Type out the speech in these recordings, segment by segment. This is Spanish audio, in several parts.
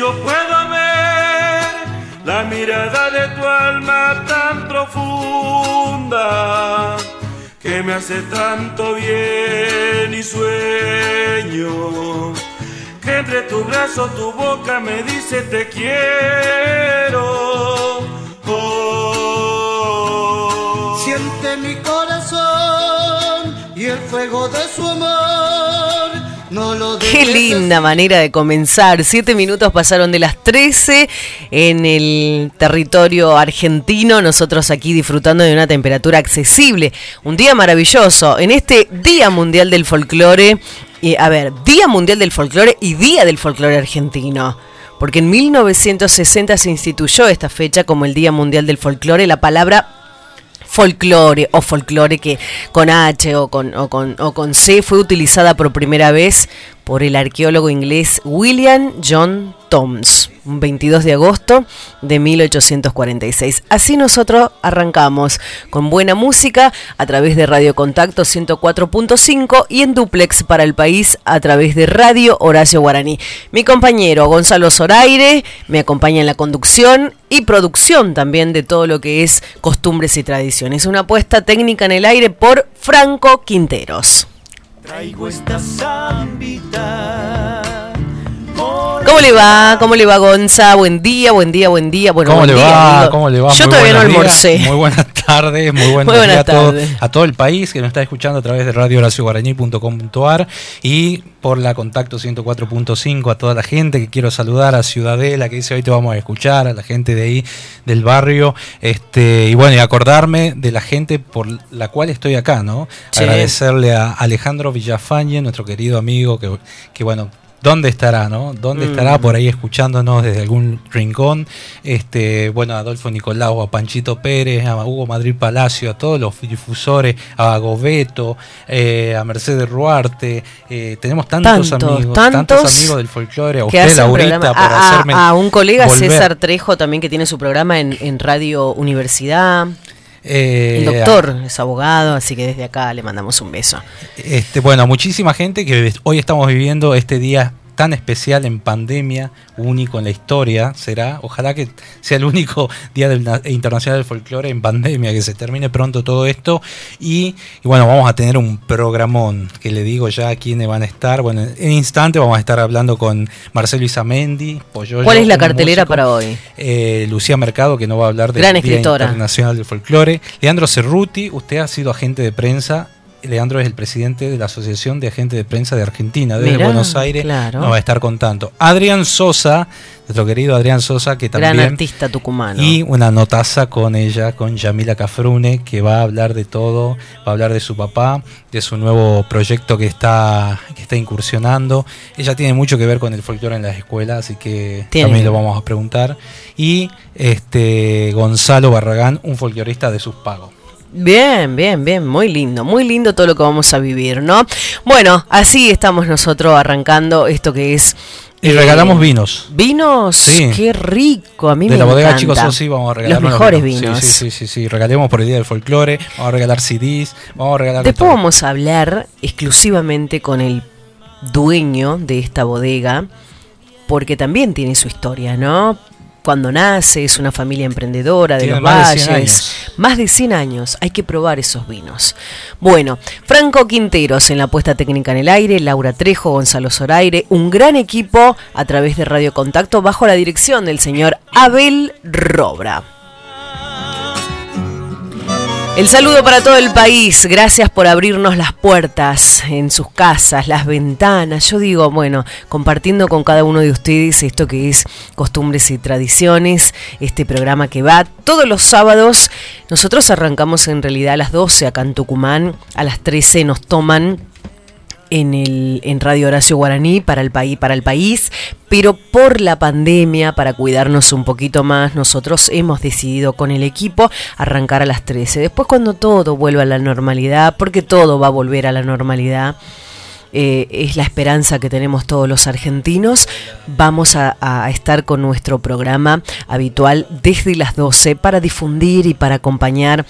Yo puedo ver la mirada de tu alma tan profunda que me hace tanto bien y sueño que entre tu brazo tu boca me dice te quiero. Oh. Siente mi corazón y el fuego de su amor. Qué linda manera de comenzar. Siete minutos pasaron de las 13 en el territorio argentino. Nosotros aquí disfrutando de una temperatura accesible. Un día maravilloso. En este Día Mundial del Folclore. Y, a ver, Día Mundial del Folclore y Día del Folclore Argentino. Porque en 1960 se instituyó esta fecha como el Día Mundial del Folclore. La palabra folclore o folclore que con H o con, o con, o con C fue utilizada por primera vez por el arqueólogo inglés William John Toms, 22 de agosto de 1846. Así nosotros arrancamos con buena música a través de Radio Contacto 104.5 y en duplex para el país a través de Radio Horacio Guaraní. Mi compañero Gonzalo Zoraire me acompaña en la conducción y producción también de todo lo que es costumbres y tradiciones. Una apuesta técnica en el aire por Franco Quinteros. Traigo esta zambita. ¿Cómo le va? ¿Cómo le va, Gonza? Buen día, buen día, buen día. Bueno, ¿Cómo buen le día, va? ¿Cómo le va? Yo Muy todavía no almorcé. días, Muy buenas tardes, muy buenas días a todo, tardes. a todo el país que nos está escuchando a través de radiohoracioguaraní.com.ar y por la contacto 104.5 a toda la gente que quiero saludar, a Ciudadela que dice hoy te vamos a escuchar, a la gente de ahí del barrio, este y bueno, y acordarme de la gente por la cual estoy acá, ¿no? Sí. Agradecerle a Alejandro Villafañe, nuestro querido amigo que, que bueno, ¿Dónde estará, no? ¿Dónde Mm. estará por ahí escuchándonos desde algún rincón? Este, bueno, a Adolfo Nicolau, a Panchito Pérez, a Hugo Madrid Palacio, a todos los difusores, a Gobeto, eh, a Mercedes Ruarte, eh, tenemos tantos, Tantos, amigos, tantos amigos del folclore, a que usted, Laurita, por A, a- hacerme a un colega volver. César Trejo también que tiene su programa en, en Radio Universidad. Eh, El doctor es abogado, así que desde acá le mandamos un beso. Este, bueno, muchísima gente que hoy estamos viviendo este día tan especial en pandemia, único en la historia, será. Ojalá que sea el único día del na- internacional del folclore en pandemia, que se termine pronto todo esto. Y, y bueno, vamos a tener un programón que le digo ya a quiénes van a estar. Bueno, en instante vamos a estar hablando con Marcelo Isamendi. ¿Cuál es la cartelera músico. para hoy? Eh, Lucía Mercado, que no va a hablar del Gran Día escritora. Internacional del Folclore. Leandro Cerruti, usted ha sido agente de prensa. Leandro es el presidente de la Asociación de Agentes de Prensa de Argentina, desde Mirá, Buenos Aires. claro. Nos va a estar contando. Adrián Sosa, nuestro querido Adrián Sosa, que Gran también. artista tucumano. Y una notaza con ella, con Yamila Cafrune, que va a hablar de todo, va a hablar de su papá, de su nuevo proyecto que está, que está incursionando. Ella tiene mucho que ver con el folclore en las escuelas, así que Tiene. también lo vamos a preguntar. Y este Gonzalo Barragán, un folclorista de sus pagos. Bien, bien, bien, muy lindo, muy lindo todo lo que vamos a vivir, ¿no? Bueno, así estamos nosotros arrancando esto que es... Y eh, regalamos vinos. ¿Vinos? Sí. Qué rico, a mí de me la bodega encanta. Chicos sí vamos a regalar Los mejores vinos. Sí, sí, sí, sí, sí. Regalemos por el Día del Folclore, vamos a regalar CDs, vamos a regalar de Después todo. vamos a hablar exclusivamente con el dueño de esta bodega, porque también tiene su historia, ¿no? Cuando nace, es una familia emprendedora de Tiene los más de 100 valles. Más de 100 años, hay que probar esos vinos. Bueno, Franco Quinteros en la puesta técnica en el aire, Laura Trejo, Gonzalo Zoraire, un gran equipo a través de Radio Contacto bajo la dirección del señor Abel Robra. El saludo para todo el país. Gracias por abrirnos las puertas en sus casas, las ventanas. Yo digo, bueno, compartiendo con cada uno de ustedes esto que es costumbres y tradiciones, este programa que va todos los sábados. Nosotros arrancamos en realidad a las 12 acá en Tucumán, a las 13 nos toman en, el, en Radio Horacio Guaraní para el, país, para el país, pero por la pandemia, para cuidarnos un poquito más, nosotros hemos decidido con el equipo arrancar a las 13. Después cuando todo vuelva a la normalidad, porque todo va a volver a la normalidad, eh, es la esperanza que tenemos todos los argentinos. Vamos a, a estar con nuestro programa habitual desde las 12 para difundir y para acompañar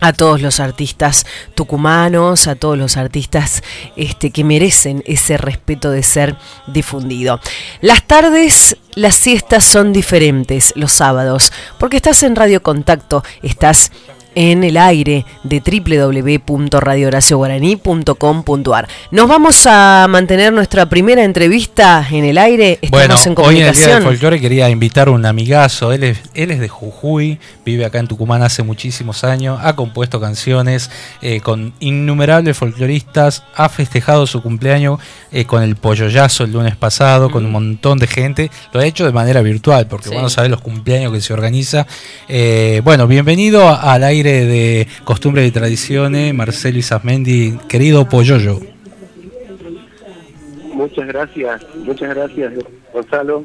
a todos los artistas tucumanos, a todos los artistas este, que merecen ese respeto de ser difundido. Las tardes, las siestas son diferentes los sábados, porque estás en Radio Contacto, estás en el aire de www.radiohoracioguaraní.com.ar. Nos vamos a mantener nuestra primera entrevista en el aire. Estamos en comunicación. Hoy en el Día del Folclore quería invitar a un amigazo. Él es, él es de Jujuy, vive acá en Tucumán hace muchísimos años, ha compuesto canciones eh, con innumerables folcloristas, ha festejado su cumpleaños eh, con el polloyazo el lunes pasado, con un montón de gente. Lo ha hecho de manera virtual, porque vamos a ver los cumpleaños que se organiza. Eh, bueno, bienvenido al aire de Costumbres y Tradiciones, Marcelo Isasmendi, querido Polloyo. Muchas gracias, muchas gracias Gonzalo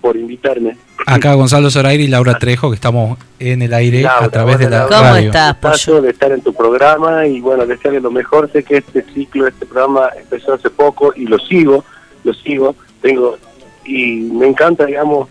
por invitarme. Acá Gonzalo Zoraire y Laura Trejo, que estamos en el aire a través de la ¿Cómo radio. estás, Pollo? de estar en tu programa y bueno, desearle lo mejor. Sé que este ciclo, este programa empezó hace poco y lo sigo, lo sigo. Tengo y me encanta, digamos,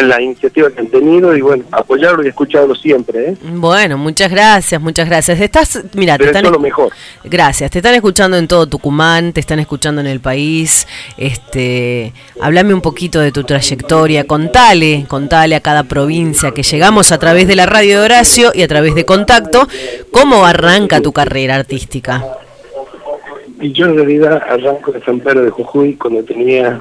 la iniciativa que han tenido y bueno, apoyarlo y escucharlo siempre. ¿eh? Bueno, muchas gracias, muchas gracias. Estás, mira, te están, lo mejor. Gracias, te están escuchando en todo Tucumán, te están escuchando en el país. Este, háblame un poquito de tu trayectoria, contale, contale a cada provincia que llegamos a través de la radio de Horacio y a través de Contacto, cómo arranca tu carrera artística. Y yo en realidad arranco de San Pedro de Jujuy cuando tenía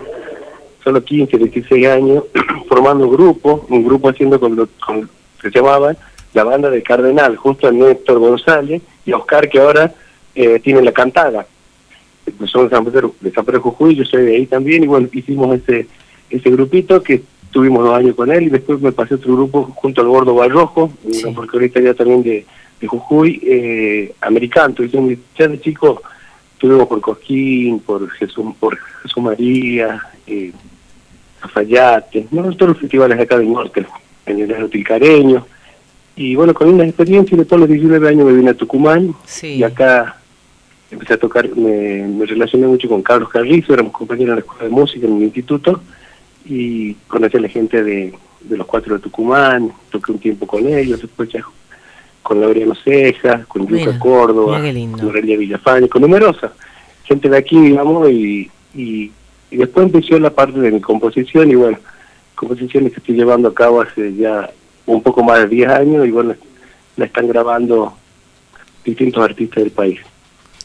solo 15, 16 años, formando un grupo, un grupo haciendo con lo que se llamaba la banda de Cardenal, justo a Néstor González y a Oscar, que ahora eh, tiene la cantada. Somos de San Pedro, de San Pedro Jujuy, yo soy de ahí también, y bueno, hicimos ese, ese grupito que tuvimos dos años con él, y después me pasé otro grupo junto al Gordo Barrojo, porque ahorita ya también de, de Jujuy, eh, americano, y ya de chico estuvimos por Cosquín, por Jesús, por Jesús María, eh, Cafayate, ¿no? todos los festivales acá del norte, en el Tilcareño. Y bueno, con una experiencia de todos los 19 años me vine a Tucumán y acá empecé a tocar, me, relacioné mucho con Carlos Carrizo, éramos compañeros en la escuela de música en el instituto y conocí a la gente de, los cuatro de Tucumán, toqué un tiempo con ellos, después ya con Laureano Ceja, con Lucas Córdoba, con Aurelia Villafani, con numerosa gente de aquí, digamos, y, y y después empezó la parte de mi composición y bueno, composiciones que estoy llevando a cabo hace ya un poco más de 10 años y bueno, la están grabando distintos artistas del país.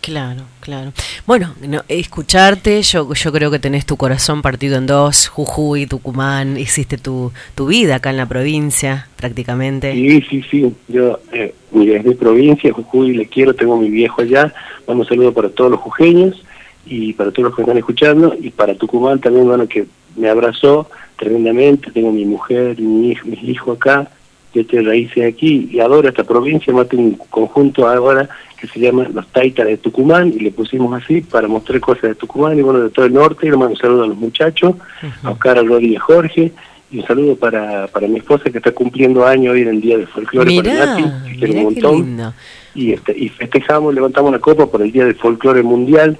Claro, claro. Bueno, escucharte, yo, yo creo que tenés tu corazón partido en dos, Jujuy, Tucumán, hiciste tu, tu vida acá en la provincia prácticamente. Sí, sí, sí, yo, eh, es mi provincia, Jujuy, le quiero, tengo mi viejo allá, un saludo para todos los jujeños y para todos los que están escuchando, y para Tucumán también, bueno, que me abrazó tremendamente, tengo mi mujer, mi hijo, mis hijos acá, yo estoy raíces aquí, y adoro esta provincia, más tengo un conjunto ahora que se llama Los Taitas de Tucumán, y le pusimos así para mostrar cosas de Tucumán, y bueno, de todo el norte, y le mando un saludo a los muchachos, a Oscar, a Lori y a Jorge, y un saludo para, para mi esposa que está cumpliendo años hoy en el Día del Folclore para Nati, que un montón. Y, este, y festejamos, levantamos la copa por el Día del Folclore Mundial,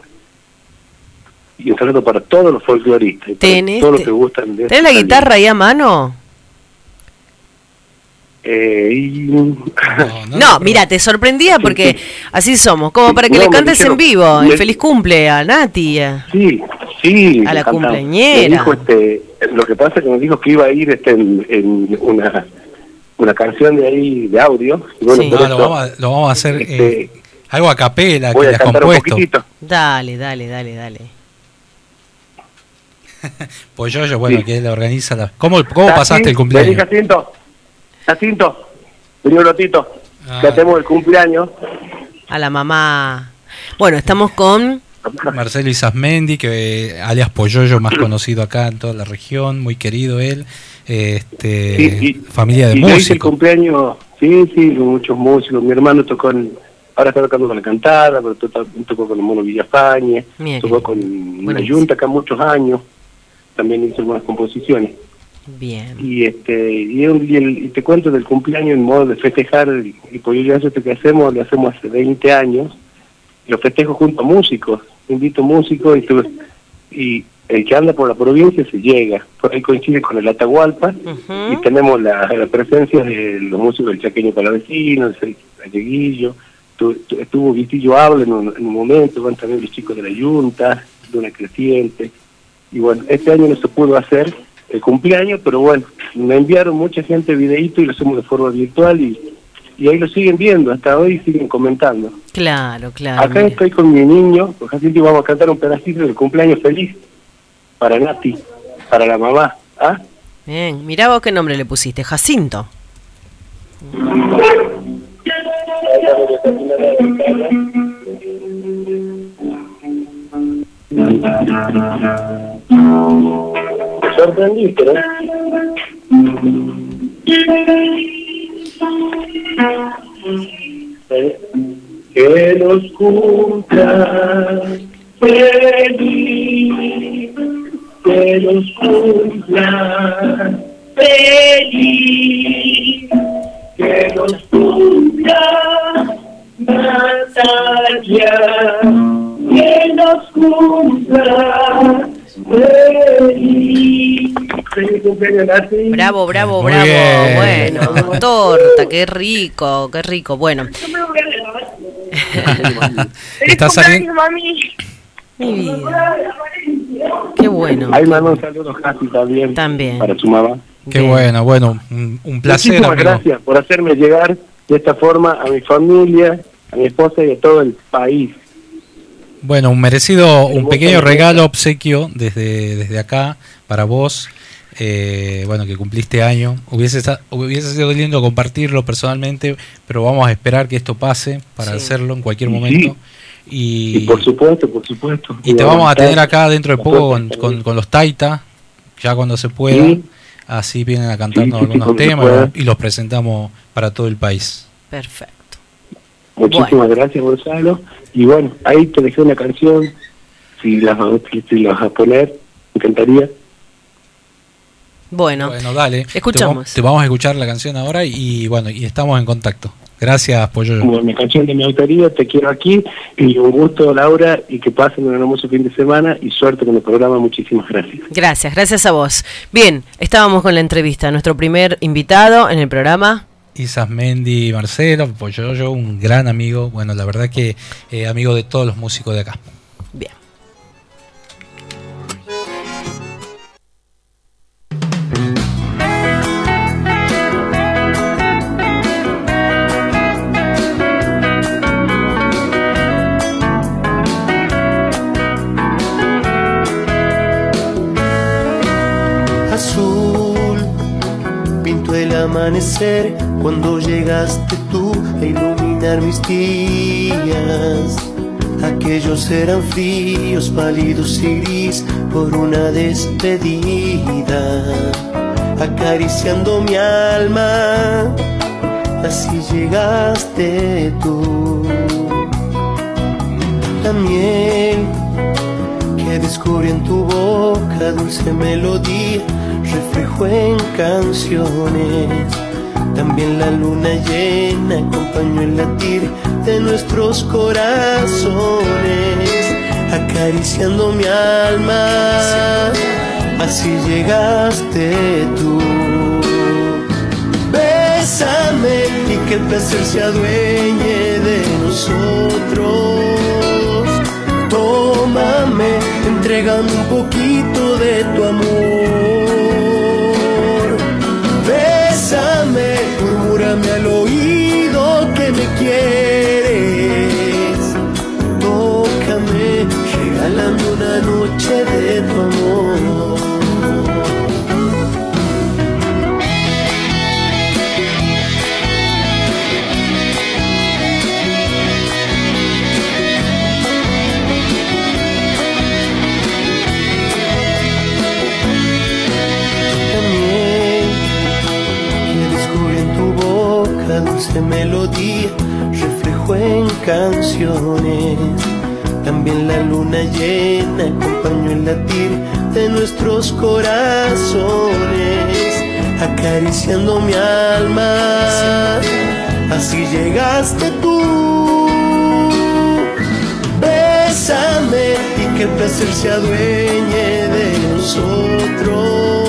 y un saludo para todos los folcloristas, ¿Tenés, todos los que gustan de ¿Tenés la guitarra ahí a mano? Eh, no, mira, te sorprendía porque así somos, como para que le cantes en vivo. El feliz cumple a Nati. Sí, sí. A la cumpleañera. este, lo que pasa es que me dijo que iba a ir este, en, una, una canción de ahí de audio. bueno, sí. lo, vamos a, lo, vamos a, hacer este, eh, algo a capela que le has compuesto. Dale, dale, dale, dale. pues yo, yo, bueno, que él organiza la... ¿Cómo, cómo pasaste el cumpleaños? Vení, Jacinto, Jacinto, vení un ratito, ah. que hacemos el cumpleaños. A la mamá... Bueno, estamos con... Marcelo Isasmendi, que alias Poyoyo, más conocido acá en toda la región, muy querido él, este, familia de y músicos. el cumpleaños, sí, sí, muchos músicos. Mi hermano tocó en, ahora está tocando con la cantada, pero tocó, con el Mono Villafañe, tocó con una yunta acá muchos años también hizo algunas composiciones. Bien. Y este y, te cuento del cumpleaños en modo de festejar y por ello eso que hacemos, lo hacemos hace 20 años. Lo festejo junto a músicos, invito músicos y, y el que anda por la provincia se llega. Por ahí coincide con el Atahualpa y tenemos la, presencia de los músicos del Chaqueño Palavecino, el, Galleguillo, tu- tu- estuvo Vistillo Habla en un, en un momento, van también los chicos de la Junta, de una creciente. Y bueno, este año no se pudo hacer el cumpleaños, pero bueno, me enviaron mucha gente videíto y lo hacemos de forma virtual y, y ahí lo siguen viendo, hasta hoy siguen comentando. Claro, claro. Acá mira. estoy con mi niño, con Jacinto y vamos a cantar un pedacito del cumpleaños feliz para Nati, para la mamá. ¿Ah? Bien, mirá vos qué nombre le pusiste, Jacinto. Te sorprendiste, ¿no? Eh, Que los cumpla Bravo, bravo, Muy bravo. bien. Bueno, torta, qué rico, qué rico. Bueno, Está saliendo. mi vida. Qué bueno. Ahí mando un saludo también. También. Para su mamá. Qué Bien. bueno, bueno, un, un placer, Muchísimas amigo. gracias por hacerme llegar de esta forma a mi familia, a mi esposa y a todo el país. Bueno, un merecido, un pequeño regalo, obsequio desde, desde acá para vos. Eh, bueno, que cumpliste año. Hubiese, hubiese sido lindo compartirlo personalmente, pero vamos a esperar que esto pase para Sí. hacerlo en cualquier Sí. momento. Y, Y, por supuesto, por supuesto. y te vamos a tener acá dentro de poco con, con, los Taita, ya cuando se pueda. Sí. Así vienen a cantarnos Sí, sí, sí, algunos temas y los presentamos para todo el país. Perfecto. Muchísimas Bueno. gracias, Gonzalo. Y bueno, ahí te dejé una canción. Si las, si las vas a poner, me encantaría. Bueno, Bueno, dale. Escuchamos. Te, va- te vamos a escuchar la canción ahora y bueno, y estamos en contacto. Gracias, Pollo. Como mi canción de mi autoría, Te quiero aquí. Y un gusto, Laura, y que pasen un hermoso fin de semana y suerte con el programa. Muchísimas gracias. gracias, gracias a vos. Bien, estábamos con la entrevista. Nuestro primer invitado en el programa. Isas Mendy Marcelo, Pollo, yo un gran amigo. Bueno, la verdad que eh, amigo de todos los músicos de acá. Amanecer cuando llegaste tú a iluminar mis días. Aquellos eran fríos, pálidos y gris por una despedida, acariciando mi alma. Así llegaste tú. La miel que descubrí en tu boca, dulce melodía, reflejo en canciones. También la luna llena acompañó el latir de nuestros corazones, acariciando mi alma. Así llegaste tú. Bésame y que el placer se adueñe de nosotros. Tómame, entrégame un poquito de tu amor. Dulce melodía, reflejo en canciones. También la luna llena acompañó el latir de nuestros corazones, acariciando mi alma. Así llegaste tú. Bésame y que el placer se adueñe de nosotros.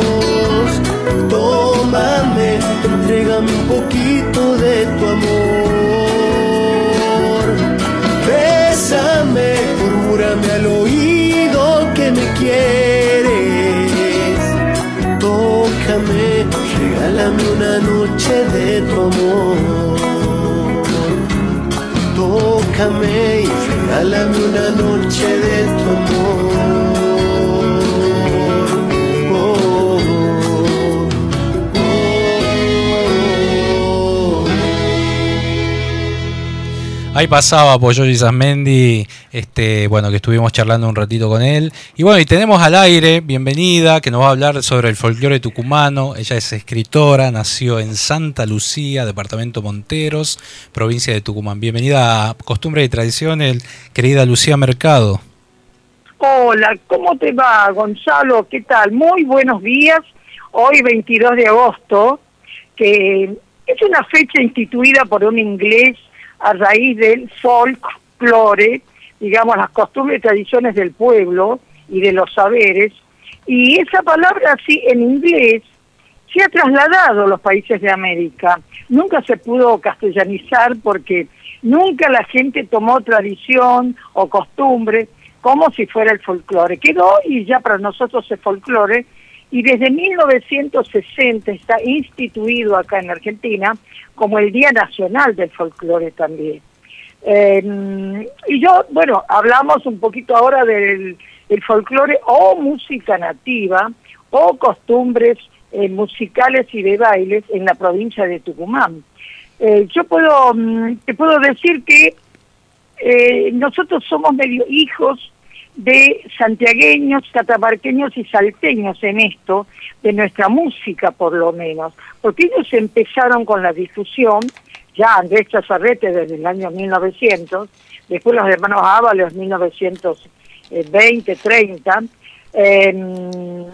Tómame, entrégame un poquito de tu amor. Bésame, murmúrame al oído que me quieres. Regálame una noche de tu amor. Tócame y regálame una noche de tu amor. Ahí pasaba Pollo Sasmendi, este, bueno, que estuvimos charlando un ratito con él. Y bueno, y tenemos al aire, bienvenida, que nos va a hablar sobre el folclore tucumano. Ella es escritora, nació en Santa Lucía, departamento Monteros, provincia de Tucumán. Bienvenida a Costumbre y Tradiciones, querida Lucía Mercado. Hola, ¿cómo te va, Gonzalo? ¿Qué tal? Muy buenos días. Hoy, 22 de agosto, que es una fecha instituida por un inglés a raíz del folklore, digamos, las costumbres y tradiciones del pueblo y de los saberes. Y esa palabra así en inglés se ha trasladado a los países de América. Nunca se pudo castellanizar porque nunca la gente tomó tradición o costumbre como si fuera el folclore. Quedó y ya para nosotros es folclore y desde 1960 está instituido acá en Argentina como el Día Nacional del Folclore también. Em, y yo, bueno, hablamos un poquito ahora del, folclore o música nativa o costumbres eh, musicales y de bailes en la provincia de Tucumán. Eh, yo puedo, mm, te puedo decir que eh, nosotros somos medio hijos de santiagueños, catamarqueños y salteños en esto, de nuestra música por lo menos, porque ellos empezaron con la difusión, ya Andrés Chazarrete desde el año 1900, después los hermanos Ábalos 1920, 30, em,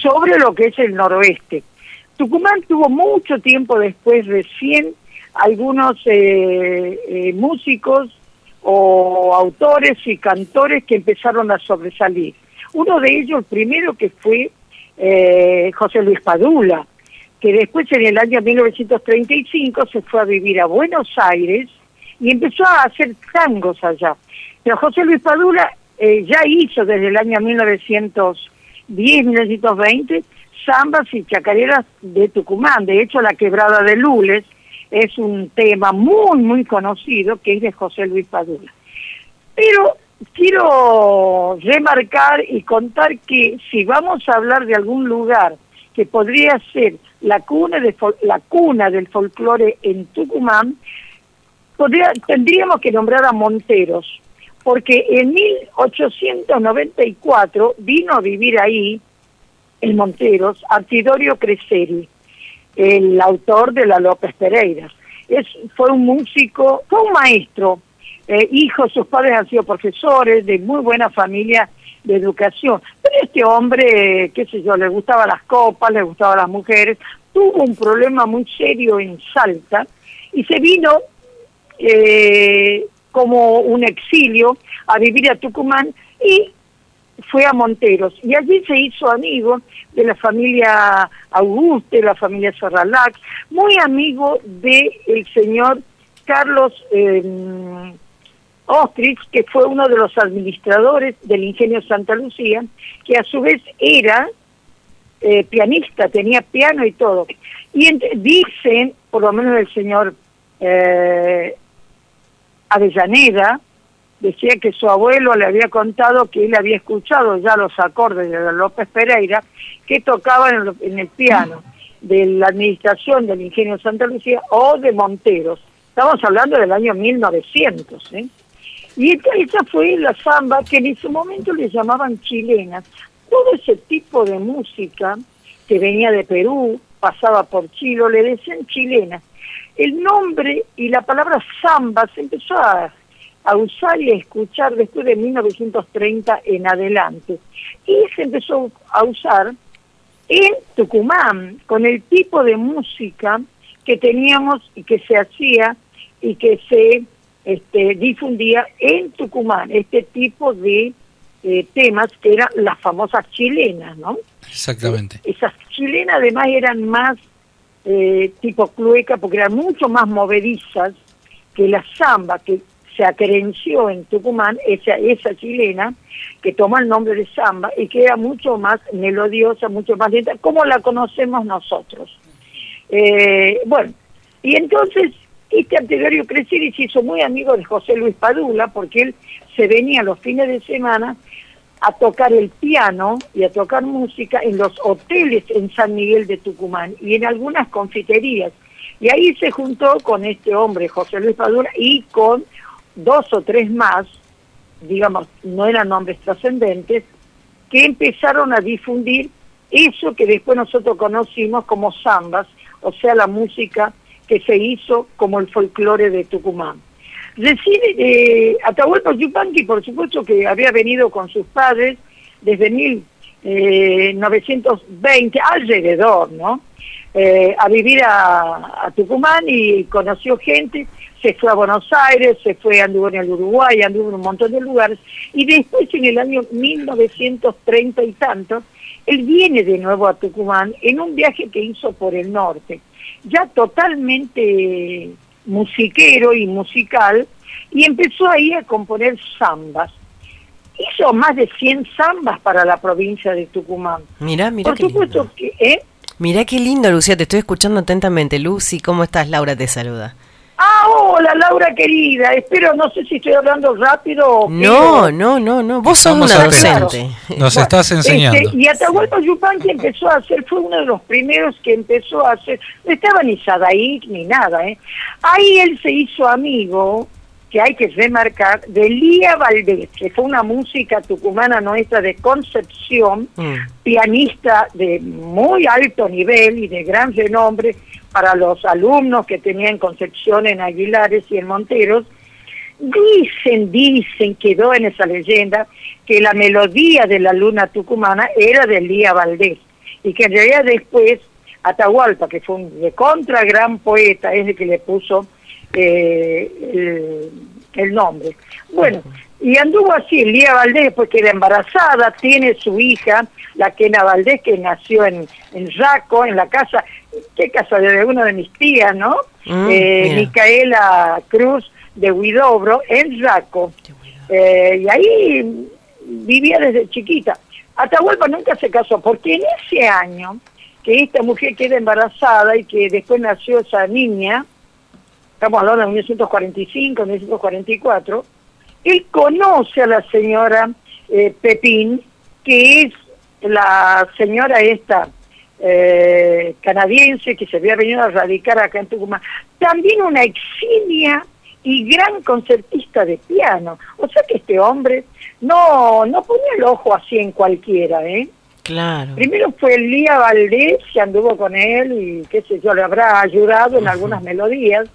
sobre lo que es el noroeste. Tucumán tuvo mucho tiempo después, recién, algunos eh, eh, músicos o autores y cantores que empezaron a sobresalir. Uno de ellos, el primero que fue eh, José Luis Padula, que después en el año 1935 se fue a vivir a Buenos Aires y empezó a hacer tangos allá. Pero José Luis Padula eh, ya hizo desde el año 1910-1920 zambas y chacareras de Tucumán. De hecho, la quebrada de Lules es un tema muy, muy conocido que es de José Luis Padula. Pero quiero remarcar y contar que si vamos a hablar de algún lugar que podría ser la cuna, de, la cuna del folclore en Tucumán, tendríamos que nombrar a Monteros, porque en 1894 vino a vivir ahí, en Monteros, Artidorio Creseri, el autor de la López Pereira. Es, fue un músico, fue un maestro, eh, hijo, sus padres han sido profesores de muy buena familia de educación. Pero este hombre, qué sé yo, le gustaban las copas, le gustaban las mujeres, tuvo un problema muy serio en Salta y se vino eh, como un exilio a vivir a Tucumán y fue a Monteros y allí se hizo amigo de la familia Auguste, la familia Serralax, muy amigo del el señor Carlos eh, Ostrich, que fue uno de los administradores del ingenio Santa Lucía, que a su vez era eh, pianista, tenía piano y todo. Y dicen, por lo menos el señor eh, Avellaneda, decía que su abuelo le había contado que él había escuchado ya los acordes de López Pereira que tocaban en, el piano de la administración del ingenio Santa Lucía o de Monteros. Estamos hablando del año 1900. ¿eh? Y esa fue la samba que en ese momento le llamaban chilenas. Todo ese tipo de música que venía de Perú, pasaba por Chile, le decían chilena. El nombre y la palabra samba se empezó a a usar y a escuchar después de 1930 en adelante. Y se empezó a usar en Tucumán, con el tipo de música que teníamos y que se hacía y que se este, difundía en Tucumán, este tipo de eh, temas que eran las famosas chilenas, ¿no? Exactamente. Esas chilenas además eran más eh, tipo clueca porque eran mucho más movedizas que la samba, que se acrenció en Tucumán esa, esa chilena que toma el nombre de samba y que era mucho más melodiosa, mucho más lenta, como la conocemos nosotros. Eh, bueno, y entonces este Antedario Crecer y se hizo muy amigo de José Luis Padula porque él se venía los fines de semana a tocar el piano y a tocar música en los hoteles en San Miguel de Tucumán y en algunas confiterías. Y ahí se juntó con este hombre, José Luis Padula, y con dos o tres más, digamos, no eran nombres trascendentes, que empezaron a difundir eso que después nosotros conocimos como zambas, o sea, la música que se hizo como el folclore de Tucumán. Reside eh, Atahualpa Yupanqui, por supuesto que había venido con sus padres desde 1920, eh, alrededor, ¿no? Eh, a vivir a, Tucumán y conoció gente, se fue a Buenos Aires, se fue, anduvo en el Uruguay, anduvo en un montón de lugares, y después en el año 1930 y tanto, él viene de nuevo a Tucumán en un viaje que hizo por el norte, ya totalmente musiquero y musical, y empezó ahí a componer zambas. Hizo más de 100 zambas para la provincia de Tucumán. Mira, mira. Por supuesto que... ¿eh? Mira qué lindo, Lucía, te estoy escuchando atentamente. Lucy, ¿cómo estás? Laura te saluda. Ah, hola Laura querida, espero, no sé si estoy hablando rápido. No, no, no, no, vos sos una docente. Nos estás enseñando. Este, y Atahualpa Yupanqui empezó a hacer, fue uno de los primeros que empezó a hacer, no estaba ni Sadaí ni nada, ¿eh? Ahí él se hizo amigo, que hay que remarcar, de Lía Valdés, que fue una música tucumana nuestra de Concepción, mm. pianista de muy alto nivel y de gran renombre, para los alumnos que tenían Concepción en Aguilares y en Monteros, dicen, dicen, quedó en esa leyenda, que la melodía de la luna tucumana era de Lía Valdés, y que en realidad después Atahualpa, que fue un de contra gran poeta, es el que le puso eh, el, nombre. Bueno, y anduvo así, Lía Valdés, porque era embarazada, tiene su hija, la Kena Valdés, que nació en, en Raco, en la casa, qué casa de una de mis tías, ¿no? Mm, eh, Micaela Cruz de Huidobro, en Raco. Eh, y ahí vivía desde chiquita. Atahualpa nunca se casó, porque en ese año que esta mujer queda embarazada y que después nació esa niña, estamos hablando de 1945, 1944, él conoce a la señora eh, Pepín, que es la señora esta eh, canadiense que se había venido a radicar acá en Tucumán, también una eximia y gran concertista de piano. O sea que este hombre no, no ponía el ojo así en cualquiera, ¿eh? Claro. Primero fue Elía Valdés, que anduvo con él y qué sé yo, le habrá ayudado en algunas melodías,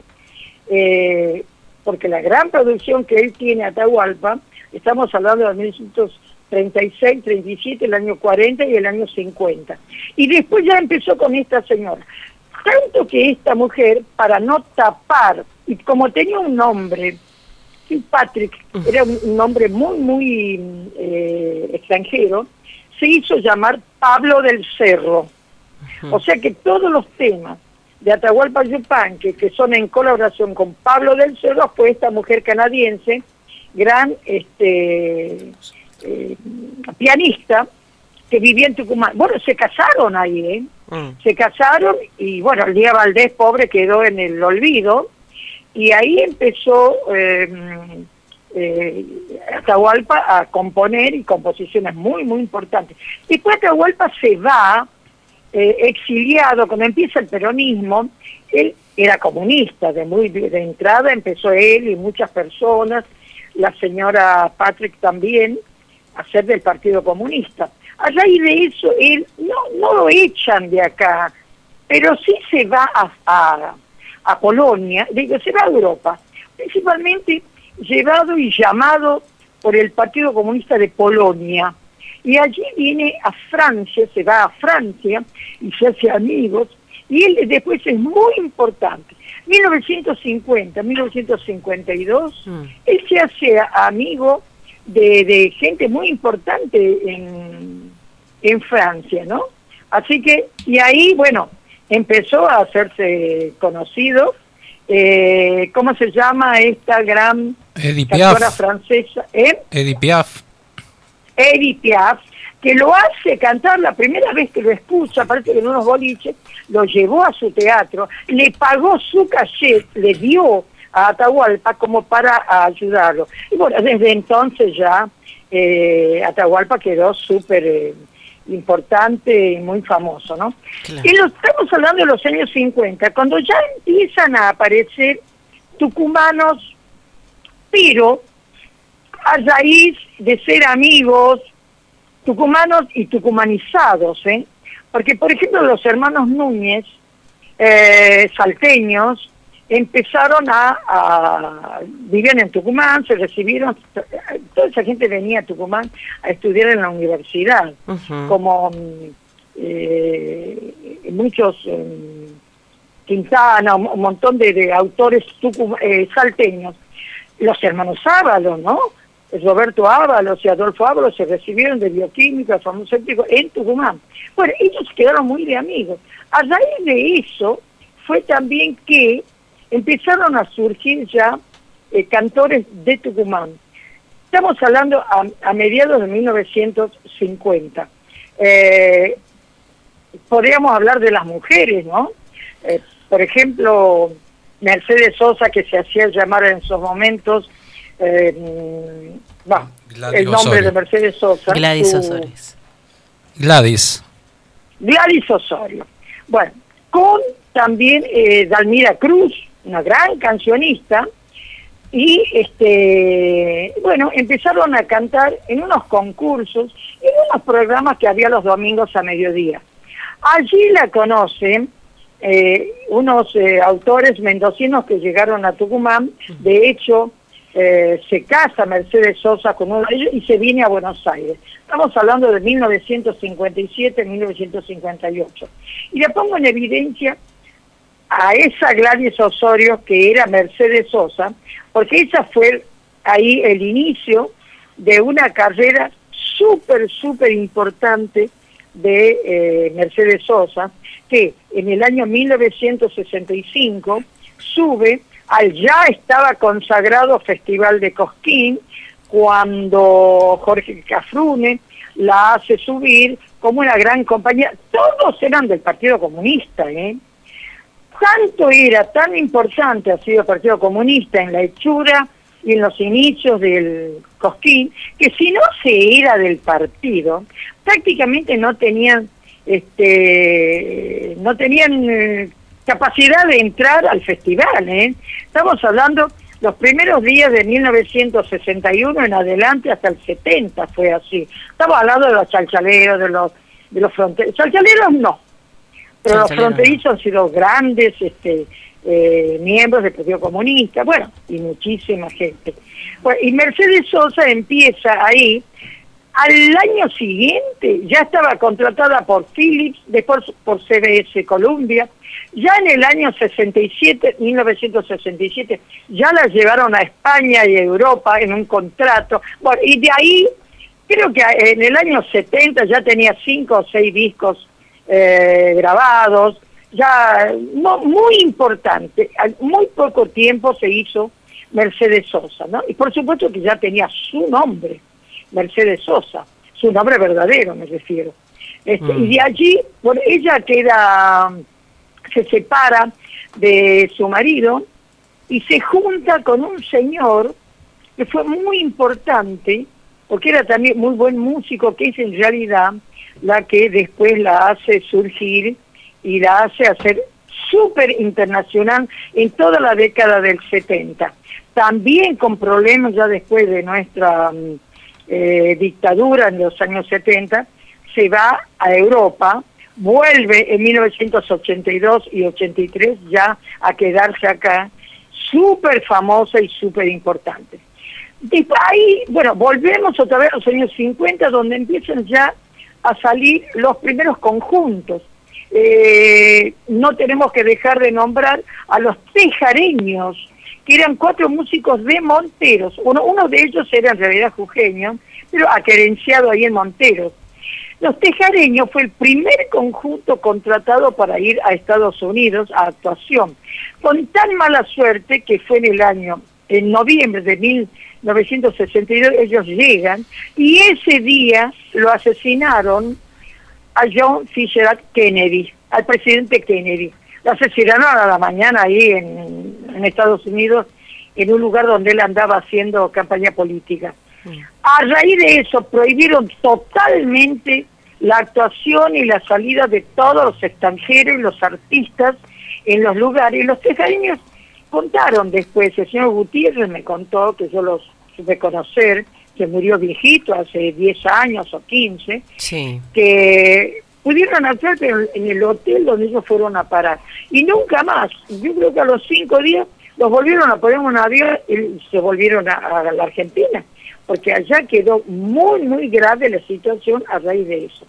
eh, porque la gran producción que él tiene a Atahualpa, estamos hablando de 1936, 37, el año 40 y el año 50. Y después ya empezó con esta señora. Tanto que esta mujer, para no tapar, y como tenía un nombre, Patrick, era un nombre muy, muy eh, extranjero, se hizo llamar Pablo del Cerro. O sea que todos los temas de Atahualpa Yupanqui, que son en colaboración con Pablo del Cerro, fue esta mujer canadiense, gran este, eh, pianista, que vivía en Tucumán. Bueno, se casaron ahí, ¿eh? Mm. Se casaron y bueno, el día Valdés, pobre, quedó en el olvido y ahí empezó eh, eh, Atahualpa a componer y composiciones muy, muy importantes. Después Atahualpa se va eh, exiliado, cuando empieza el peronismo, él era comunista, de, muy, de entrada empezó él y muchas personas, la señora Patrick también, a ser del Partido Comunista. A raíz de eso, él no, no lo echan de acá, pero sí se va a, a, Polonia, digo, se va a Europa, principalmente llevado y llamado por el Partido Comunista de Polonia. Y allí viene a Francia, se va a Francia y se hace amigos, y él después es muy importante. 1950, 1952, mm. él se hace amigo de, de gente muy importante en, en Francia, ¿no? Así que, y ahí, bueno, empezó a hacerse conocido. Eh, ¿Cómo se llama esta gran Edith Piaf. francesa? ¿Eh? Edith Piaf. Edith Piaf. que lo hace cantar la primera vez que lo escucha, parece que en unos boliches, lo llevó a su teatro, le pagó su cachet, le dio a Atahualpa como para ayudarlo. Y bueno, desde entonces ya eh, Atahualpa quedó súper eh, importante y muy famoso, ¿no? Y lo, estamos hablando de los años 50, cuando ya empiezan a aparecer tucumanos, pero a raíz de ser amigos, tucumanos y tucumanizados, ¿eh? Porque, por ejemplo, los hermanos Núñez, eh, salteños, empezaron a, vivían en Tucumán, se recibieron, toda esa gente venía a Tucumán a estudiar en la universidad, como eh, muchos, eh, Quintana, un montón de, autores eh, salteños, los hermanos Ábalos, ¿no? Roberto Ábalos y Adolfo Ábalos se recibieron de bioquímica, farmacéutico en Tucumán. Bueno, ellos quedaron muy de amigos. A raíz de eso fue también que empezaron a surgir ya eh, cantores de Tucumán. Estamos hablando a, mediados de 1950. Eh, podríamos hablar de las mujeres, ¿no? Eh, por ejemplo, Mercedes Sosa, que se hacía llamar en esos momentos, el nombre de Mercedes Sosa. Gladys Osorio. Gladys. Gladys Osorio. Bueno, con también Dalmira Cruz, una gran cancionista, y este bueno, empezaron a cantar en unos concursos, en unos programas que había los domingos a mediodía. Allí la conocen eh, unos eh, autores mendocinos que llegaron a Tucumán, de hecho eh, se casa Mercedes Sosa con uno de ellos y se viene a Buenos Aires. Estamos hablando de 1957-1958. Y le pongo en evidencia a esa Gladys Osorio que era Mercedes Sosa, porque esa fue ahí el inicio de una carrera súper, súper importante de eh, Mercedes Sosa, que en el año 1965 sube al ya estaba consagrado Festival de Cosquín, cuando Jorge Cafrune la hace subir como una gran compañía. Todos eran del Partido Comunista, ¿eh? tanto era, tan importante ha sido el Partido Comunista en la hechura y en los inicios del Cosquín, que si no se era del partido, prácticamente no tenían, este, no tenían eh, capacidad de entrar al festival. ¿eh? Estamos hablando los primeros días de 1961 en adelante hasta el 70 fue así. Estamos hablando de los chalchaleros, de los de los fronteros. Chalchaleros no, pero los fronterizos han sido grandes este, eh, miembros del Partido Comunista, bueno, y muchísima gente. y Mercedes Sosa empieza ahí, al año siguiente ya estaba contratada por Philips, después por CBS Columbia, ya en el año 67, 1967, ya la llevaron a España y Europa en un contrato, bueno, y de ahí, creo que en el año 70 ya tenía cinco o seis discos eh, grabados, ya muy importante, muy poco tiempo se hizo Mercedes Sosa, ¿no? Y por supuesto que ya tenía su nombre, Mercedes Sosa, su nombre verdadero me refiero. Este, Y de mm. allí, por ella queda, se separa de su marido y se junta con un señor que fue muy importante, porque era también muy buen músico, que es en realidad la que después la hace surgir y la hace hacer súper internacional en toda la década del 70. También con problemas ya después de nuestra mm, eh, dictadura en los años 70, se va a Europa, vuelve en 1982 y 83 ya a quedarse acá, súper famosa y súper importante. Ahí, bueno, volvemos otra vez a los años 50, donde empiezan ya a salir los primeros conjuntos. Eh, no tenemos que dejar de nombrar a los tejareños, que eran cuatro músicos de Monteros. Uno, uno de ellos era en realidad jujeño, pero aquerenciado ahí en Monteros. Los Tejareños fue el primer conjunto contratado para ir a Estados Unidos a actuación, con tan mala suerte que fue en el año en noviembre de 1962 ellos llegan y ese día lo asesinaron a John Fisher Kennedy, al presidente Kennedy. Lo asesinaron a la mañana ahí en, en Estados Unidos, en un lugar donde él andaba haciendo campaña política. Mm. A raíz de eso prohibieron totalmente la actuación y la salida de todos los extranjeros y los artistas en los lugares. Y los tejareños contaron después, el señor Gutiérrez me contó, que yo los supe conocer, que murió viejito hace 10 años o 15, que pudieron hacer en el hotel donde ellos fueron a parar. Y nunca más, yo creo que a los cinco días los volvieron a poner en un avión y se volvieron a la Argentina porque allá quedó muy, muy grave la situación a raíz de eso.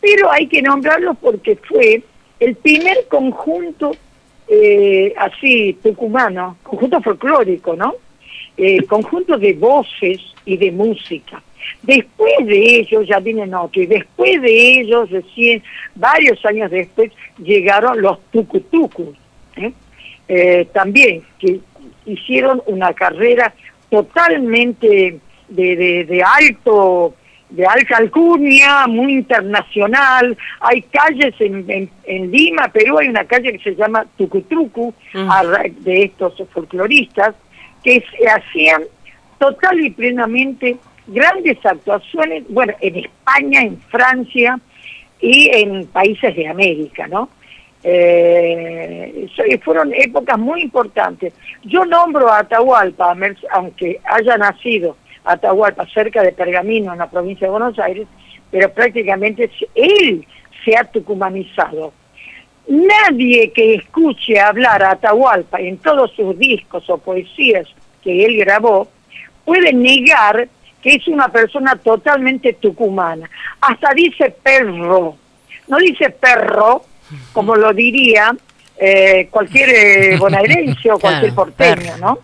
Pero hay que nombrarlo porque fue el primer conjunto eh, así tucumano, conjunto folclórico, ¿no? Eh, conjunto de voces y de música. Después de ellos, ya vienen otros, y después de ellos, recién, varios años después, llegaron los tucutucus, ¿eh? eh también, que hicieron una carrera totalmente de, de, alto de alta alcurnia, muy internacional. Hay calles en, en, Lima, Perú, hay una calle que se llama Tucutrucu, mm. de estos folcloristas, que se hacían total y plenamente grandes actuaciones, bueno, en España, en Francia y en países de América, ¿no? Eh, fueron épocas muy importantes. Yo nombro a Atahualpa, aunque haya nacido Atahualpa, cerca de Pergamino, en la provincia de Buenos Aires, pero prácticamente él se ha tucumanizado. Nadie que escuche hablar a Atahualpa en todos sus discos o poesías que él grabó puede negar que es una persona totalmente tucumana. Hasta dice perro, no dice perro, como lo diría eh, cualquier eh, bonaerense o cualquier porteño, ¿no?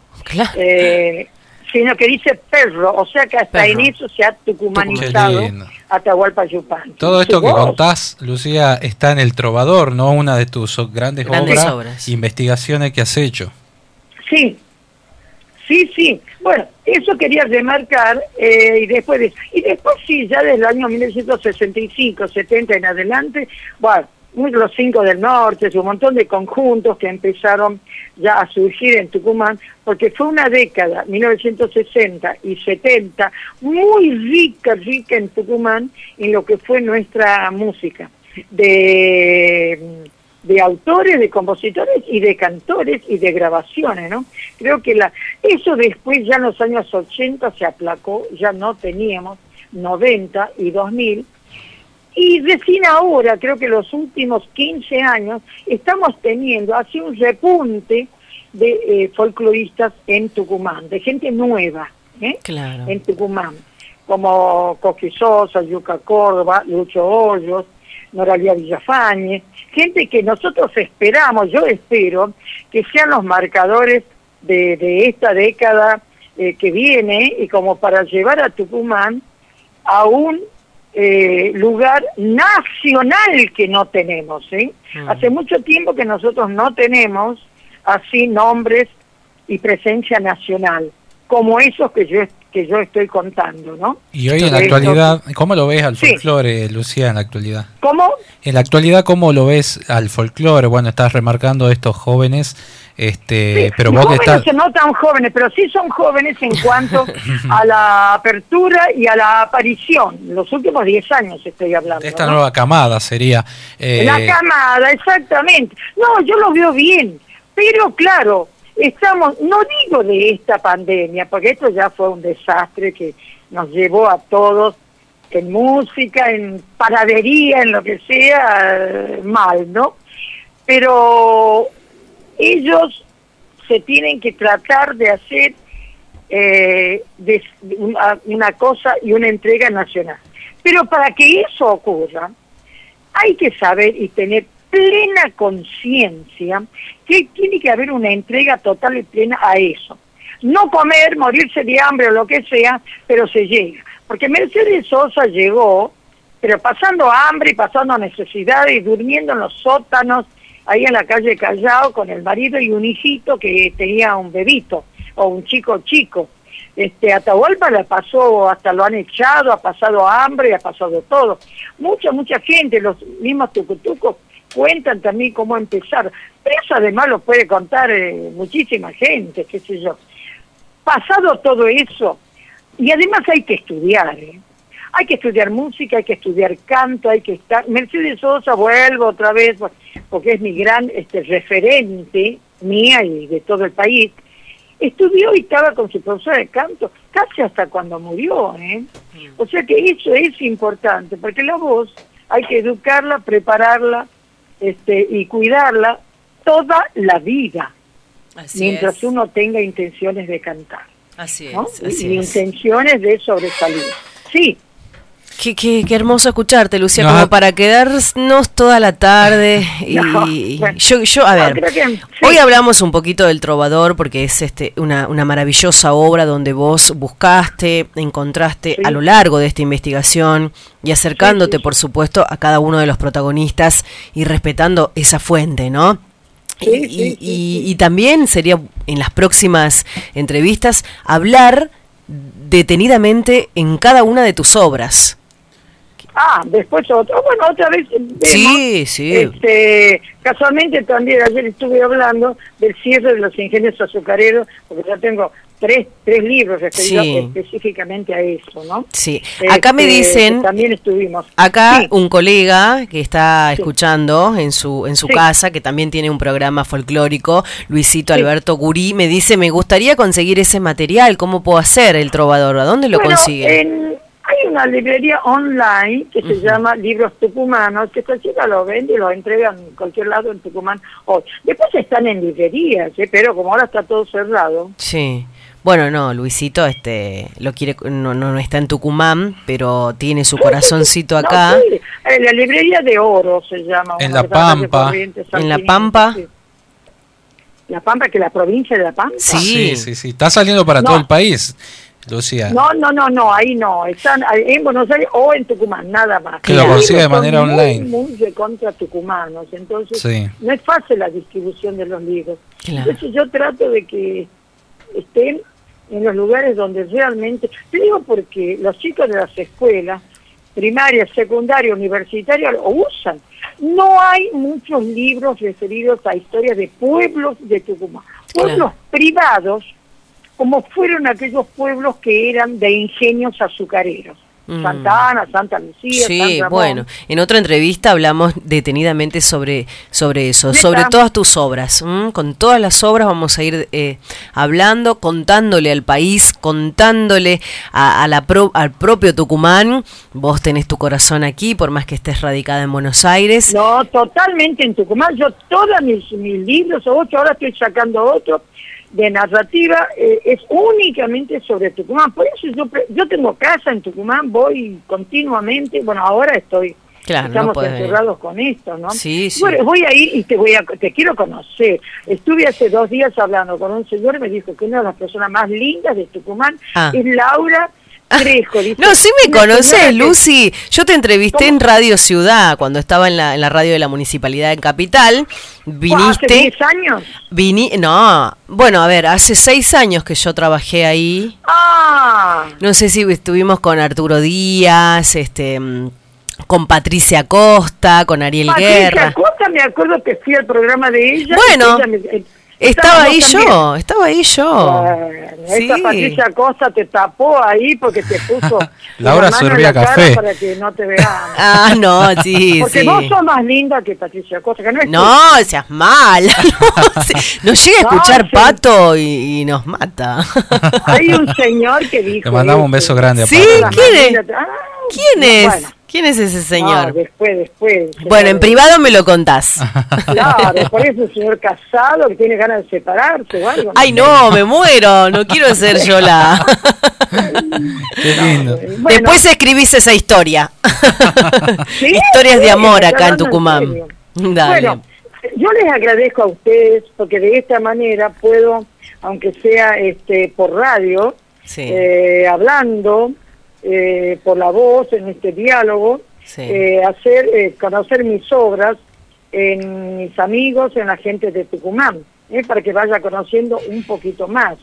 Eh, sino que dice perro, o sea que hasta en eso se ha tucumanizado Atahualpa Yupanqui. Todo esto que contás, Lucía, está en El Trovador, ¿no? Una de tus grandes, obras, investigaciones que has hecho. Sí, sí, sí. Bueno, eso quería remarcar eh, y después de, y después sí, ya desde el año 1965, 70 en adelante, bueno, los cinco del norte, un montón de conjuntos que empezaron ya a surgir en Tucumán, porque fue una década, 1960 y 70, muy rica, rica en Tucumán en lo que fue nuestra música, de, de autores, de compositores y de cantores y de grabaciones, ¿no? Creo que la, eso después ya en los años 80 se aplacó, ya no teníamos 90 y 2000, y recién ahora, creo que los últimos 15 años, estamos teniendo así un repunte de eh, folcloristas en Tucumán, de gente nueva ¿eh? en Tucumán, como Coqui Sosa, Yuca Córdoba, Lucho Hoyos, Noralia Villafañe, gente que nosotros esperamos, yo espero, que sean los marcadores de, esta década eh, que viene y como para llevar a Tucumán a un eh, lugar nacional que no tenemos. ¿sí? Mm. Hace mucho tiempo que nosotros no tenemos así nombres y presencia nacional, como esos que yo que yo estoy contando, ¿no? Y hoy en la actualidad, ¿cómo lo ves al folclore, Lucía, en la actualidad? ¿Cómo? En la actualidad, ¿cómo lo ves al folclore? Bueno, estás remarcando estos jóvenes, este, pero vos jóvenes que no tan jóvenes, pero sí son jóvenes en cuanto a la apertura y a la aparición. Los últimos 10 años estoy hablando. esta nueva camada sería. Eh... La camada, exactamente. No, yo lo veo bien, pero claro, estamos, no digo de esta pandemia, porque esto ya fue un desastre que nos llevó a todos en música, en paradería, en lo que sea, mal, ¿no? Pero ellos se tienen que tratar de hacer eh, una, una cosa y una entrega nacional. Pero para que eso ocurra, hay que saber y tener plena conciencia que tiene que haber una entrega total y plena a eso. No comer, morirse de hambre o lo que sea, pero se llega. Porque Mercedes Sosa llegó, pero pasando hambre y pasando necesidades durmiendo en los sótanos, ahí en la calle Callao con el marido y un hijito que tenía un bebito. o un chico chico. Este, Atahualpa la pasó, hasta lo han echado, ha pasado hambre, ha pasado todo. Mucha, mucha gente, los mismos tucutucos, cuentan también cómo empezar. Pero eso además lo puede contar eh, muchísima gente, qué sé yo. Pasado todo eso, y además hay que estudiar, ¿eh? hay que estudiar música, hay que estudiar canto, hay que estar... Mercedes Sosa, vuelvo otra vez, porque es mi gran este, referente mía y de todo el país, estudió y estaba con su profesora de canto casi hasta cuando murió. ¿eh? O sea que eso es importante, porque la voz hay que educarla, prepararla este, y cuidarla toda la vida, mientras uno tenga intenciones de cantar. Así es. y intenciones de sobresalir. Sí, Qué, qué, hermoso escucharte, Lucía, como para quedarnos toda la tarde. Y yo, yo, a ver, hoy hablamos un poquito del Trovador porque es este una, una maravillosa obra donde vos buscaste, encontraste a lo largo de esta investigación y acercándote, por supuesto, a cada uno de los protagonistas y respetando esa fuente, ¿no? y, y también sería en las próximas entrevistas hablar detenidamente en cada una de tus obras. Ah, después otro. Bueno, otra vez. sí, sí. Este, casualmente también ayer estuve hablando del cierre de los ingenios azucareros, porque ya tengo tres, tres libros referidos específicamente a eso, ¿no? Sí. Acá me este, dicen. También estuvimos. Acá un colega que está escuchando en su en su casa, que también tiene un programa folclórico, Luisito Alberto Gurí, me dice: Me gustaría conseguir ese material. ¿Cómo puedo hacer el trovador? ¿A dónde lo consigue? Hay una librería online que se llama Libros Tucumanos, que cualquiera lo vende y lo entrega en cualquier lado en Tucumán. Hoy. Después están en librerías, ¿eh? pero como ahora está todo cerrado. Sí. Bueno, no, Luisito este lo quiere no, no, está en Tucumán, pero tiene su corazoncito acá. En la librería de Oro se llama. En La Pampa. En La Pampa. La Pampa, que la provincia de La Pampa. Sí, sí, sí. Está saliendo para todo el país. Lucía. No, no, no, no, ahí no. Están en Buenos Aires o en Tucumán, nada más. Que lo consigue de manera online. Muy de contra tucumanos, entonces no es fácil la distribución de los libros. Entonces yo trato de que estén en los lugares donde realmente... Te digo porque los chicos de las escuelas, primarias, secundarias, universitarias, lo usan. No hay muchos libros referidos a historias de pueblos de Tucumán. Pueblos privados como fueron aquellos pueblos que eran de ingenios azucareros. Mm. Santa Ana, Santa Lucía. Sí, bueno, en otra entrevista hablamos detenidamente sobre, sobre eso, sobre todas tus obras. Con todas las obras vamos a ir eh, hablando, contándole al país, contándole a, la al propio Tucumán. Vos tenés tu corazón aquí, por más que estés radicada en Buenos Aires. No, totalmente en Tucumán. Yo todos mis, mis libros, ocho, ahora estoy sacando otro de narrativa eh, es únicamente sobre Tucumán. Por eso yo, yo tengo casa en Tucumán, voy continuamente, bueno, ahora estoy, estamos encerrados con esto, ¿no? Sí, sí. Bueno, voy a ir y te voy a, te quiero conocer. Estuve hace dos días hablando con un señor y me dijo que una de las personas más lindas de Tucumán ah. es Laura no, sí me conoces, Lucy. Yo te entrevisté en Radio Ciudad cuando estaba en la, en la radio de la municipalidad en Capital. Viniste. ¿Hace 10 años? Vini, no, bueno, a ver, hace 6 años que yo trabajé ahí. Ah. No sé si estuvimos con Arturo Díaz, este mm, con Patricia Costa, con Ariel Guerra. Patricia Costa, me acuerdo que fui al programa de ella. Bueno. Estaba ahí yo, estaba ahí yo. Esta Patricia Costa te tapó ahí porque te puso Laura servía café para que no te vean. Ah, no, sí, porque vos sos más linda que Patricia Costa, que no es No, seas mala. No, nos llega a escuchar Pato y, nos mata. Hay un señor que dijo. Le mandamos un beso grande a Pato. Sí, ¿quién es? ¿Quién es? ¿Quién es ese señor? después, después. Bueno, en privado me lo contás. Claro, por eso un señor casado que tiene ganas de separarse o algo. Ay, no, me muero, no quiero ser yo la... Qué lindo. después escribís esa historia. Historias de amor acá en Tucumán. Bueno, yo les agradezco a ustedes porque de esta manera puedo, aunque sea este por radio, eh, hablando, eh, por la voz, en este diálogo, eh, hacer eh, conocer mis obras en mis amigos, en la gente de Tucumán, para que vaya conociendo un poquito más.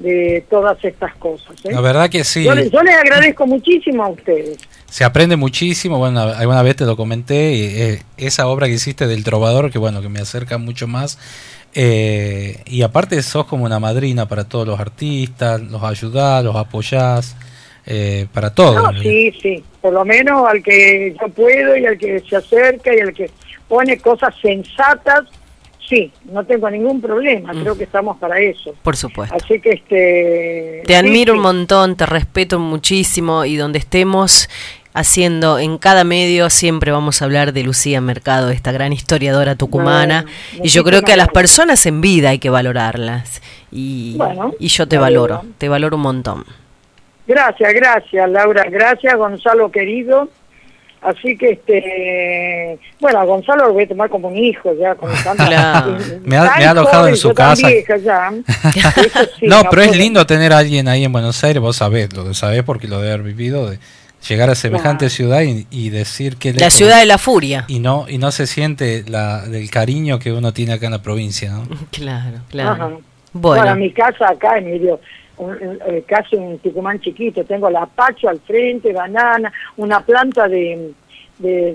de todas estas cosas. ¿eh? La verdad que sí. Yo, les, yo les agradezco muchísimo a ustedes. Se aprende muchísimo, bueno, alguna vez te lo comenté, y, eh, esa obra que hiciste del trovador, que bueno, que me acerca mucho más, eh, y aparte sos como una madrina para todos los artistas, los ayudás, los apoyás, eh, para todo. No, sí, sí, por lo menos al que yo puedo y al que se acerca y al que pone cosas sensatas, sí, no tengo ningún problema, creo que estamos para eso. Por supuesto. Así que este... Te admiro un montón, te respeto muchísimo y donde estemos haciendo en cada medio siempre vamos a hablar de Lucía Mercado, esta gran historiadora tucumana, y yo creo que a las personas en vida hay que valorarlas y, y yo te valoro, te valoro un montón. Gracias, gracias Laura, gracias Gonzalo querido. Así que, este, bueno, a Gonzalo lo voy a tomar como un hijo ya. Con me, ha, me ha alojado en su casa. no, pero es lindo tener a alguien ahí en Buenos Aires, vos sabés, lo sabés porque lo de haber vivido, de, llegar a semejante ciudad y, decir que la ciudad de la furia y no y no se siente la del cariño que uno tiene acá en la provincia ¿no? claro claro bueno. mi casa acá en medio eh, casi un Tucumán chiquito tengo la pacho al frente banana una planta de de,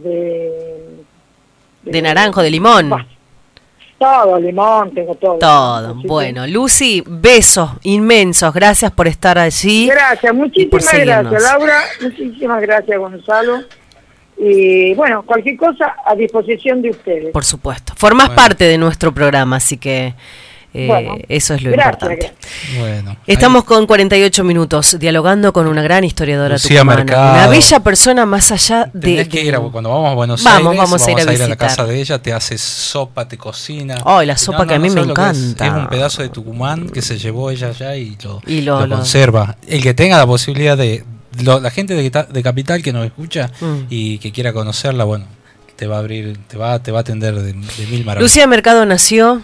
de, naranjo de limón todo, limón, tengo todo. Todo, bueno. Lucy, besos inmensos, gracias por estar allí. Gracias, muchísimas gracias Laura, muchísimas gracias Gonzalo. Y bueno, cualquier cosa a disposición de ustedes. Por supuesto. Formas parte de nuestro programa, así que eh, eso es lo importante. Bueno, Estamos con 48 minutos dialogando con una gran historiadora tucumana, una bella persona más allá de, que ir cuando vamos a Buenos Aires, vamos, a ir a, la casa de ella, te hace sopa, te cocina. Oh, la sopa que a mí me encanta. Es, un pedazo de Tucumán que se llevó ella allá y lo, conserva. El que tenga la posibilidad de la gente de, Capital que nos escucha mm. y que quiera conocerla, bueno, te va a abrir, te va, te va a atender de, de mil maravillas. Lucía Mercado nació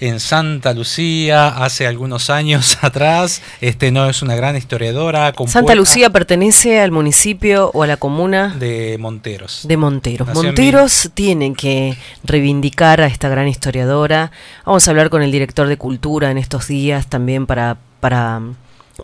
en Santa Lucía hace algunos años atrás. Este no es una gran historiadora. Santa Lucía pertenece al municipio o a la comuna de Monteros. De Monteros. Monteros tiene que reivindicar a esta gran historiadora. Vamos a hablar con el director de cultura en estos días también para para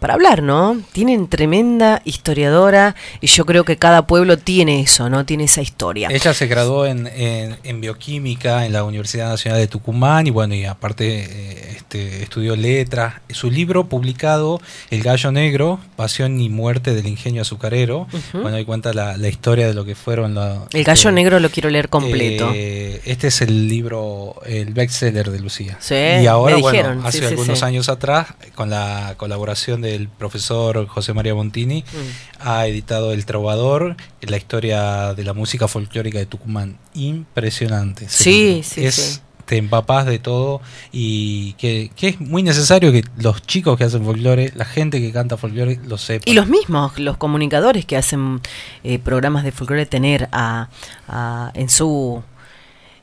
para hablar, ¿no? Tienen tremenda historiadora y yo creo que cada pueblo tiene eso, ¿no? Tiene esa historia. Ella se graduó en, en, bioquímica en la Universidad Nacional de Tucumán y bueno, y aparte eh, este, estudió letras. Su libro publicado, El Gallo Negro, Pasión y Muerte del Ingenio Azucarero, bueno, ahí cuenta la, la, historia de lo que fueron los... El Gallo este, Negro lo quiero leer completo. Eh, este es el libro, el bestseller de Lucía. Sí, y ahora, bueno, hace algunos años atrás, con la colaboración del profesor José María Montini, mm. ha editado El Trovador, la historia de la música folclórica de Tucumán. Impresionante. Sí, sí, es, Te empapas de todo y que, es muy necesario que los chicos que hacen folclore, la gente que canta folclore, lo sepan. Y los mismos, los comunicadores que hacen eh, programas de folclore, tener a, en su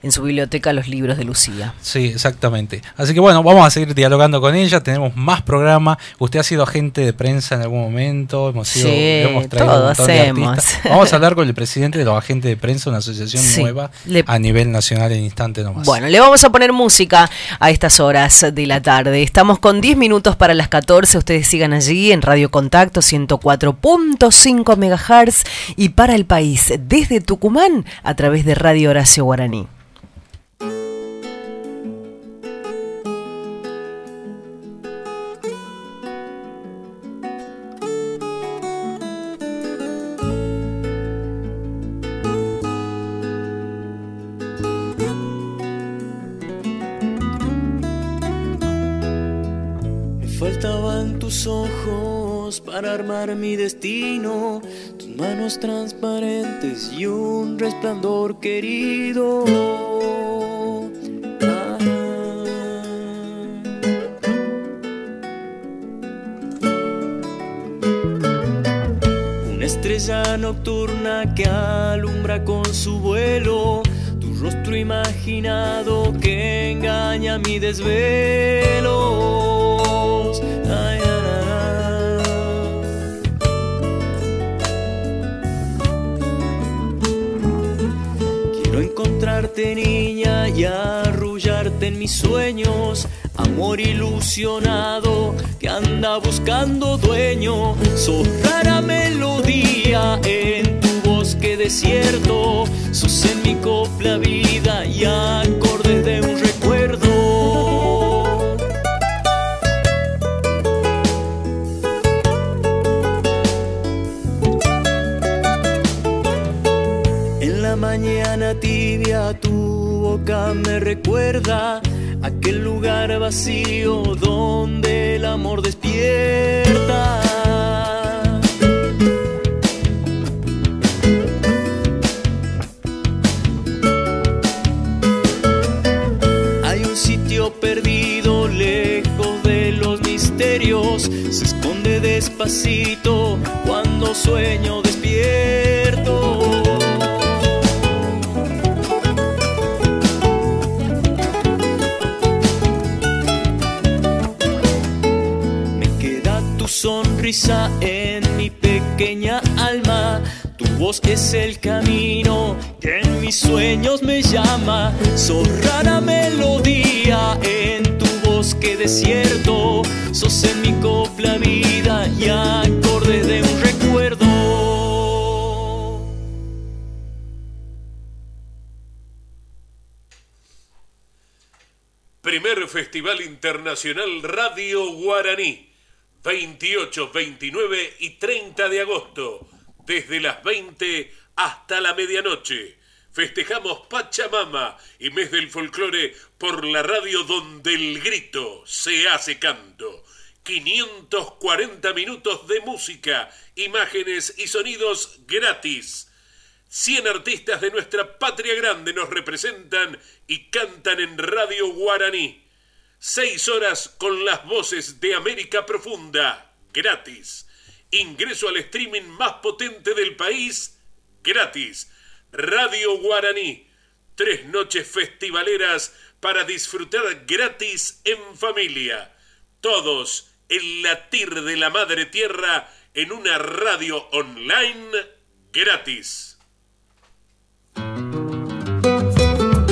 en su biblioteca los libros de Lucía. Sí, exactamente. Así que bueno, vamos a seguir dialogando con ella, tenemos más programa. Usted ha sido agente de prensa en algún momento, hemos sido sí, hemos traído hacemos. Vamos a hablar con el presidente de los agentes de prensa, una asociación nueva a nivel nacional en instante nomás. Bueno, le vamos a poner música a estas horas de la tarde. Estamos con 10 minutos para las 14, ustedes sigan allí en Radio Contacto 104.5 MHz y para el país desde Tucumán a través de Radio Horacio Guaraní. Para armar mi destino, tus manos transparentes y un resplandor querido. Ah. Una estrella nocturna que alumbra con su vuelo, tu rostro imaginado que engaña mi desvelo. Niña y arrullarte en mis sueños, amor ilusionado que anda buscando dueño. Sos rara melodía en tu bosque desierto, sos en mi copla vida y acordes de un me recuerda aquel lugar vacío donde el amor despierta. Hay un sitio perdido lejos de los misterios, se esconde despacito cuando sueño despierto. En mi pequeña alma. Tu voz es el camino que en mis sueños me llama. Sos rara melodía en tu bosque desierto. Sos en mi copla vida y acorde de un recuerdo. Primer Festival Internacional Radio Guaraní. 28, 29 y 30 de agosto. Desde las 20 hasta la medianoche. Festejamos Pachamama y Mes del Folclore por la radio donde el grito se hace canto. 540 minutos de música, imágenes y sonidos gratis. 100 artistas de nuestra patria grande nos representan y cantan en Radio Guaraní. Seis horas con las voces de América Profunda, gratis. Ingreso al streaming más potente del país, gratis. Radio Guaraní. Tres noches festivaleras para disfrutar gratis en familia. Todos el latir de la madre tierra en una radio online gratis.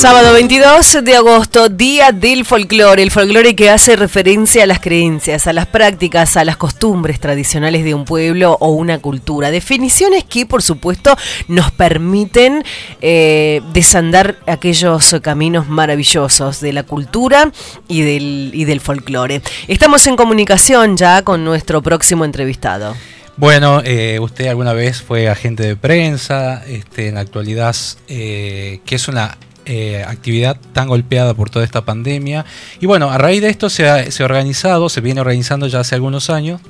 Sábado 22 de agosto, Día del Folclore, el folclore que hace referencia a las creencias, a las prácticas, a las costumbres tradicionales de un pueblo o una cultura. Definiciones que, por supuesto, nos permiten eh, desandar aquellos caminos maravillosos de la cultura y del, y del folclore. Estamos en comunicación ya con nuestro próximo entrevistado. Bueno, eh, usted alguna vez fue agente de prensa, este, en la actualidad, eh, que es una eh, actividad tan golpeada por toda esta pandemia. Y bueno, a raíz de esto se ha, se ha organizado, se viene organizando ya hace algunos años,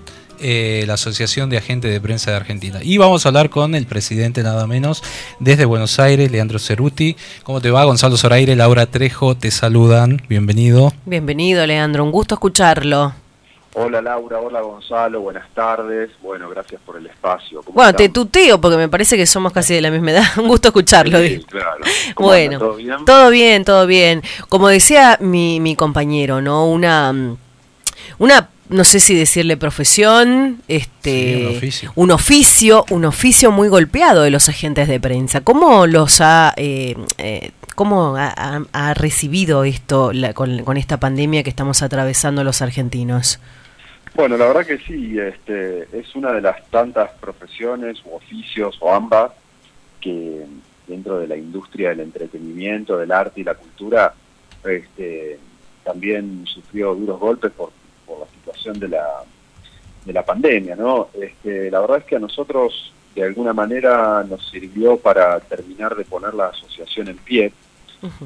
eh, la Asociación de Agentes de Prensa de Argentina. Y vamos a hablar con el presidente nada menos desde Buenos Aires, Leandro Ceruti. ¿Cómo te va? Gonzalo Zoraire, Laura Trejo, te saludan. Bienvenido. Bienvenido, Leandro. Un gusto escucharlo. Hola Laura, hola Gonzalo, buenas tardes. Bueno, gracias por el espacio. ¿Cómo Bueno, te están? tuteo porque me parece que somos casi de la misma edad. Un gusto escucharlo. Sí, claro. ¿Cómo Bueno, anda? ¿Todo bien? todo bien, todo bien. Como decía mi, mi compañero, ¿no? Una, mm, una, no sé si decirle profesión, este, Sí, un oficio. un oficio, un oficio muy golpeado de los agentes de prensa. ¿Cómo los ha, eh, eh, cómo ha, recibido esto la- con, esta pandemia que estamos atravesando los argentinos? Bueno, la verdad que sí, este, es una de las tantas profesiones u oficios o ambas que, dentro de la industria del entretenimiento, del arte y la cultura, este, también sufrió duros golpes por, por la situación de la, de la pandemia, ¿no? Este, la verdad es que a nosotros de alguna manera nos sirvió para terminar de poner la asociación en pie,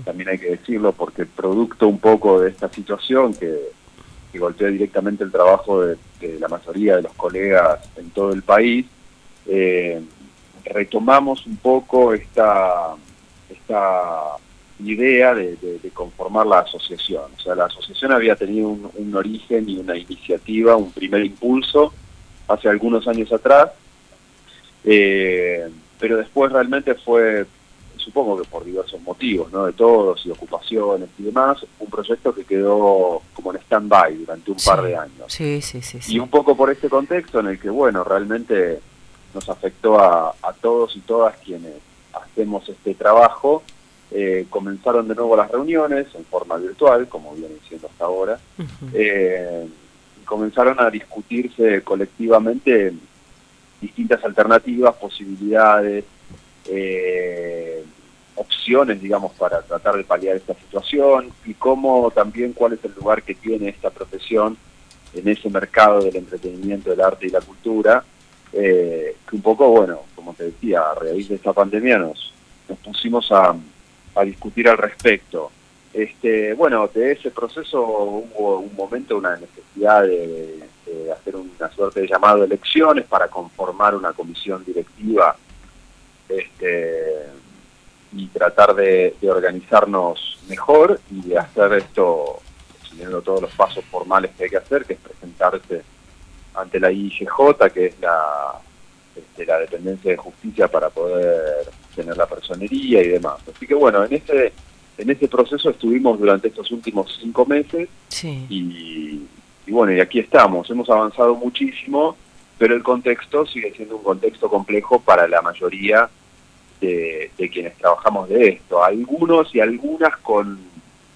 también hay que decirlo, porque producto un poco de esta situación que, que directamente el trabajo de, la mayoría de los colegas en todo el país, eh, retomamos un poco esta, esta idea de, conformar la asociación. O sea, la asociación había tenido un, un, origen y una iniciativa, un primer impulso hace algunos años atrás, eh, pero después realmente fue, supongo que por diversos motivos, ¿no? De todos y ocupaciones y demás, un proyecto que quedó como en stand-by durante un sí, par de años. Sí, sí, sí, sí. Y un poco por este contexto en el que, bueno, realmente nos afectó a, a todos y todas quienes hacemos este trabajo, eh, comenzaron de nuevo las reuniones en forma virtual, como vienen siendo hasta ahora, uh -huh. eh, comenzaron a discutirse colectivamente distintas alternativas, posibilidades, eh, opciones, digamos, para tratar de paliar esta situación y cómo también cuál es el lugar que tiene esta profesión en ese mercado del entretenimiento, del arte y la cultura, eh, que un poco, bueno, como te decía, a raíz de esta pandemia nos, pusimos a, a discutir al respecto. Este, bueno, de ese proceso hubo un momento, una necesidad de, de, hacer una suerte de llamado de elecciones para conformar una comisión directiva este, y tratar de, de organizarnos mejor y de hacer esto siguiendo todos los pasos formales que hay que hacer, que es presentarse ante la IGJ, que es la, este, la dependencia de justicia para poder tener la personería y demás. Así que bueno, en ese en ese proceso estuvimos durante estos últimos cinco meses sí. y, y, bueno, y aquí estamos. Hemos avanzado muchísimo, pero el contexto sigue siendo un contexto complejo para la mayoría de, quienes trabajamos de esto. Algunos y algunas con,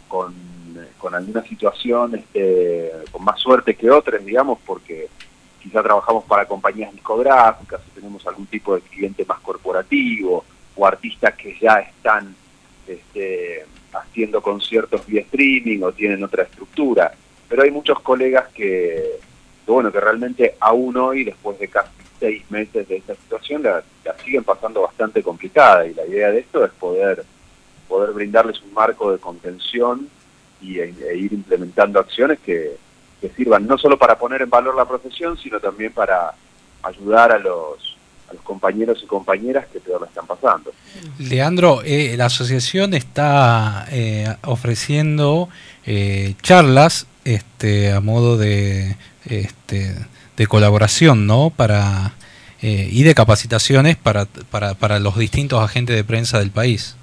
con, con alguna situación este, con más suerte que otras, digamos, porque quizá trabajamos para compañías discográficas, tenemos algún tipo de cliente más corporativo, o artistas que ya están este, haciendo conciertos vía streaming o tienen otra estructura. Pero hay muchos colegas que, que, bueno, que realmente aún hoy, después de casi seis meses de esta situación, la, siguen pasando bastante complicada y la idea de esto es poder, poder brindarles un marco de contención y, e, e ir implementando acciones que, que sirvan no solo para poner en valor la profesión, sino también para ayudar a los a los compañeros y compañeras que peor la están pasando. Leandro, eh, la asociación está eh, ofreciendo eh, charlas este, a modo de, este, de colaboración, ¿no? Para, y de capacitaciones para, para, para los distintos agentes de prensa del país.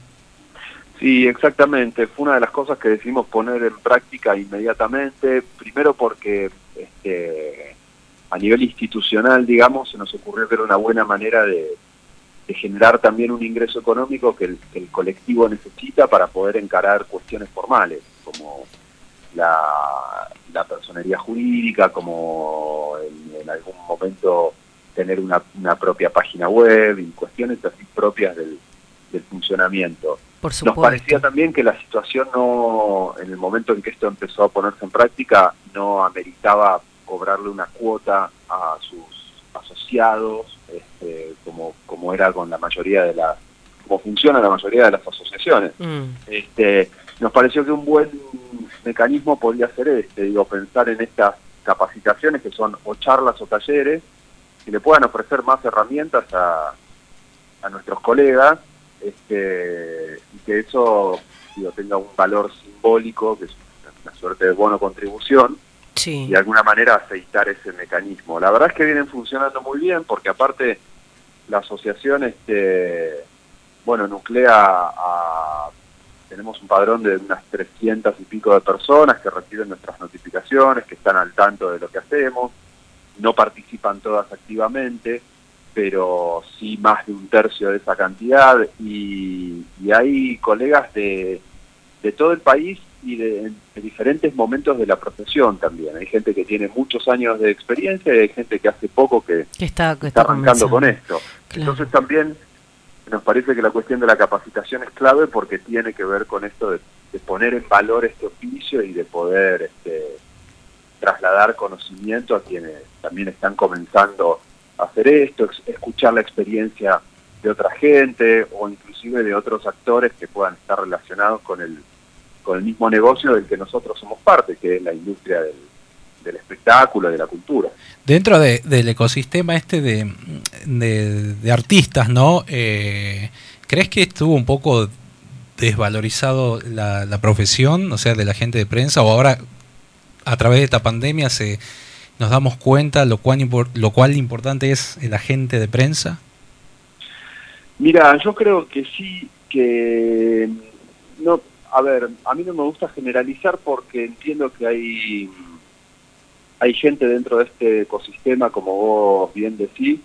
Sí, exactamente. Fue una de las cosas que decidimos poner en práctica inmediatamente. Primero porque este, a nivel institucional, digamos, se nos ocurrió que era una buena manera de, de generar también un ingreso económico que el, que el, colectivo necesita para poder encarar cuestiones formales, como la, la personería jurídica, como en, en algún momento tener una, una, propia página web y cuestiones así propias del, del funcionamiento. Por Nos parecía también que la situación no, en el momento en que esto empezó a ponerse en práctica, no ameritaba cobrarle una cuota a sus asociados, este, como, como era con la mayoría de las, como funciona la mayoría de las asociaciones. Mm. Este, nos pareció que un buen mecanismo podría ser este, digo, pensar en estas capacitaciones que son o charlas o talleres, que le puedan ofrecer más herramientas a, a nuestros colegas, este, y que eso digo, tenga un valor simbólico, que es una suerte de bono contribución, sí. y de alguna manera aceitar ese mecanismo. La verdad es que vienen funcionando muy bien porque aparte la asociación este bueno nuclea a tenemos un padrón de unas 300 y pico de personas que reciben nuestras notificaciones, que están al tanto de lo que hacemos, no participan todas activamente, pero sí más de un tercio de esa cantidad y, y hay colegas de, de todo el país y de, de, diferentes momentos de la profesión también. Hay gente que tiene muchos años de experiencia y hay gente que hace poco que, que está, que está, arrancando con esto. Claro. Entonces también nos parece que la cuestión de la capacitación es clave porque tiene que ver con esto de, poner en valor este oficio y de poder este, trasladar conocimiento a quienes también están comenzando a hacer esto, escuchar la experiencia de otra gente o inclusive de otros actores que puedan estar relacionados con el, con el mismo negocio del que nosotros somos parte, que es la industria del, del espectáculo, de la cultura. Dentro del ecosistema este de, de, artistas, ¿no? Eh, ¿Crees que estuvo un poco desvalorizado la, la, profesión, o sea, de la gente de prensa, o ahora a través de esta pandemia se nos damos cuenta lo cual, lo cual importante es el agente de prensa? Mira, yo creo que sí, que no, a ver, a mí no me gusta generalizar porque entiendo que hay hay gente dentro de este ecosistema, como vos bien decís,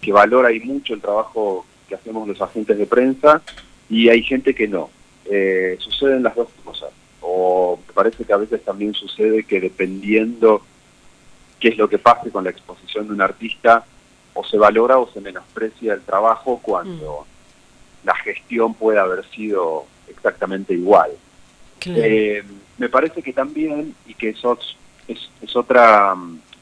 que valora y mucho el trabajo que hacemos los agentes de prensa y hay gente que no. Eh, suceden las dos cosas. O me parece que a veces también sucede que dependiendo qué es lo que pase con la exposición de un artista, o se valora o se menosprecia el trabajo cuando mm. la gestión puede haber sido exactamente igual. Eh, me parece que también, y que eso es, es otra,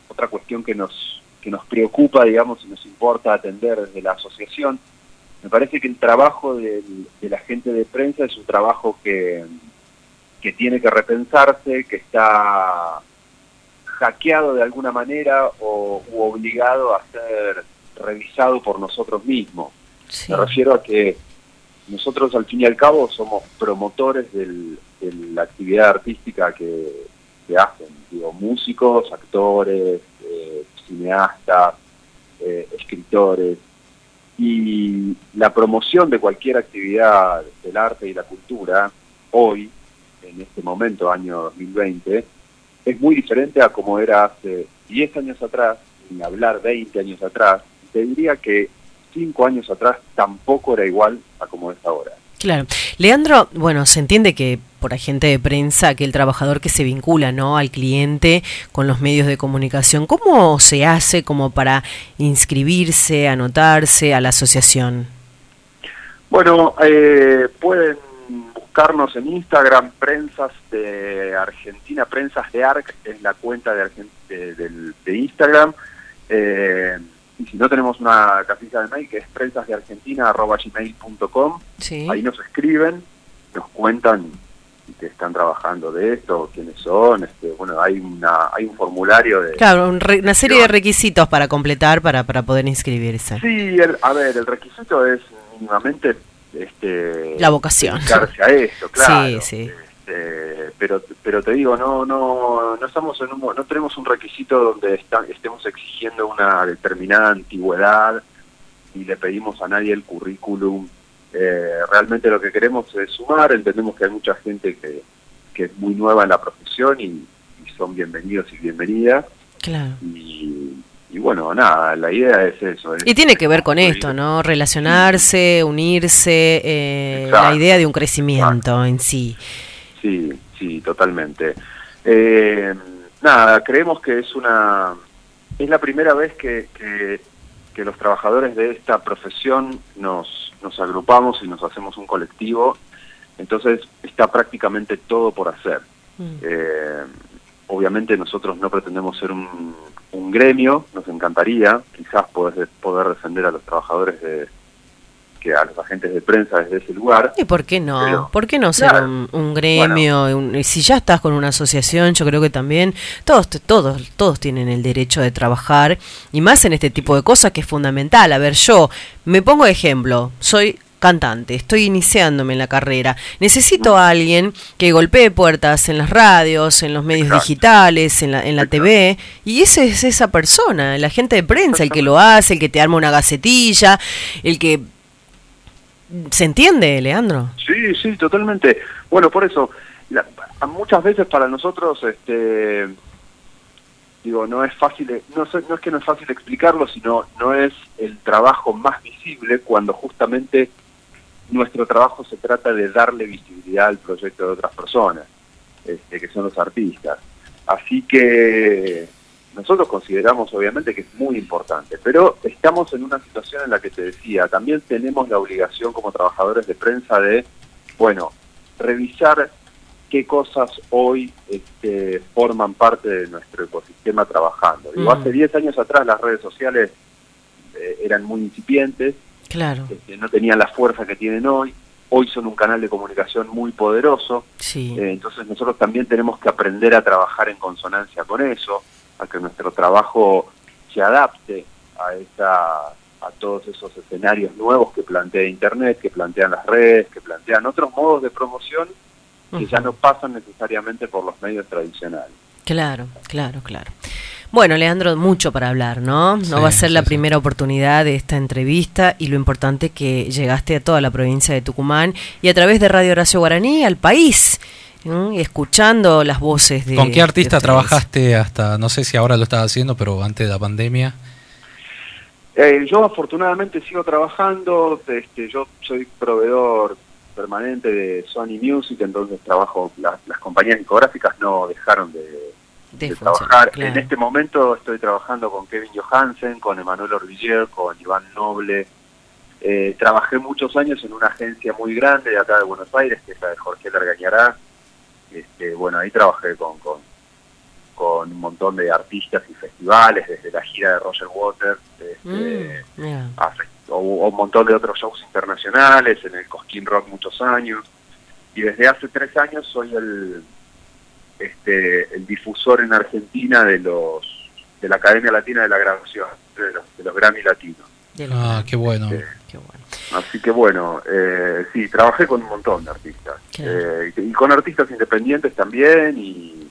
otra cuestión que nos, que nos preocupa, digamos, y nos importa atender desde la asociación. Me parece que el trabajo de la gente de prensa es un trabajo que, que tiene que repensarse, que está hackeado de alguna manera o u obligado a ser revisado por nosotros mismos. Me refiero a que nosotros al fin y al cabo somos promotores de la actividad artística que, hacen, digo, músicos, actores, eh, cineastas, eh, escritores, y la promoción de cualquier actividad del arte y la cultura, hoy, en este momento, año 2020, es muy diferente a como era hace 10 años atrás, ni hablar 20 años atrás, te diría que 5 años atrás tampoco era igual a como es ahora. Claro. Leandro, bueno, se entiende que por agente de prensa, que el trabajador que se vincula ¿no? al cliente con los medios de comunicación, ¿cómo se hace como para inscribirse, anotarse a la asociación? Bueno, eh, pueden buscarnos en Instagram, Prensas de Argentina, Prensas de ARC es la cuenta de, de, Instagram. Eh, y si no tenemos una casilla de mail que es prensasdeargentina.gmail.com, sí. ahí nos escriben, nos cuentan que están trabajando de esto, quiénes son, este, bueno, hay una hay un formulario de... Claro, una serie de requisitos para completar para, para poder inscribirse. Sí, a ver, el requisito es mínimamente... Este, la vocación. A esto, claro. Sí, sí. Este, pero pero te digo no no no estamos en un, no tenemos un requisito donde estemos exigiendo una determinada antigüedad y le pedimos a nadie el currículum eh, realmente lo que queremos es sumar entendemos que hay mucha gente que, que es muy nueva en la profesión y, son bienvenidos y bienvenidas claro y, bueno, nada, la idea es eso. y tiene que ver con esto, ¿no? Relacionarse, unirse, eh, la idea de un crecimiento en sí. Sí, sí, totalmente. Eh, nada, creemos que es una es la primera vez que, que, los trabajadores de esta profesión nos, nos agrupamos y nos hacemos un colectivo, entonces está prácticamente todo por hacer. Mm. Eh, obviamente nosotros no pretendemos ser un, un gremio, nos encantaría quizás poder, poder defender a los trabajadores de, que a los agentes de prensa desde ese lugar. ¿Y por qué no? ¿Por qué no ser un, gremio? si ya estás con una asociación, yo creo que también todos, todos, todos tienen el derecho de trabajar y más en este tipo de cosas que es fundamental. A ver, yo me pongo ejemplo, soy cantante, estoy iniciándome en la carrera, necesito a alguien que golpee puertas en las radios, en los medios digitales, en la, en la TV, y ese es esa persona, el agente de prensa, el que lo hace, el que te arma una gacetilla, el que ¿Se entiende, Leandro? Sí, sí, totalmente. Bueno, por eso, muchas veces para nosotros, este, digo, no es fácil, no, no es que no es fácil explicarlo, sino no es el trabajo más visible cuando justamente nuestro trabajo se trata de darle visibilidad al proyecto de otras personas, este, que son los artistas. Así que nosotros consideramos obviamente que es muy importante, pero estamos en una situación en la que te decía, también tenemos la obligación como trabajadores de prensa de, bueno, revisar qué cosas hoy este, forman parte de nuestro ecosistema trabajando. Digo, Mm. hace 10 años atrás las redes sociales eh, eran muy incipientes, Claro, este, no tenían la fuerza que tienen hoy, hoy son un canal de comunicación muy poderoso, sí. eh, entonces nosotros también tenemos que aprender a trabajar en consonancia con eso, a que nuestro trabajo se adapte a esa a todos esos escenarios nuevos que plantea Internet, que plantean las redes, que plantean otros modos de promoción que ya no pasan necesariamente por los medios tradicionales. Claro, claro, claro. Bueno, Leandro, mucho para hablar, ¿no? No Sí, va a ser la sí, sí. primera oportunidad de esta entrevista y lo importante que llegaste a toda la provincia de Tucumán y a través de Radio Horacio Guaraní al país, ¿no? y escuchando las voces de... ¿Con qué artista trabajaste hasta, no sé si ahora lo estás haciendo, pero antes de la pandemia? Eh, yo afortunadamente sigo trabajando, este, yo soy proveedor permanente de Sony Music, entonces trabajo, la- las compañías discográficas no dejaron de, De de funcionar, trabajar. claro. En este momento estoy trabajando con Kevin Johansen, con Emanuel Orvillier, con Iván Noble. Eh, trabajé muchos años en una agencia muy grande de acá de Buenos Aires, que es la de Jorge Largañará. Este, bueno, ahí trabajé con, con, con un montón de artistas y festivales, desde la gira de Roger Waters, este, Mm, a o, o un montón de otros shows internacionales, en el Cosquín Rock muchos años, y desde hace tres años soy el este el difusor en Argentina de los de la Academia Latina de la Grabación, de los, de los Grammy Latinos. Ah, qué bueno. Así que bueno, eh, sí, trabajé con un montón de artistas. Eh, y con artistas independientes también y...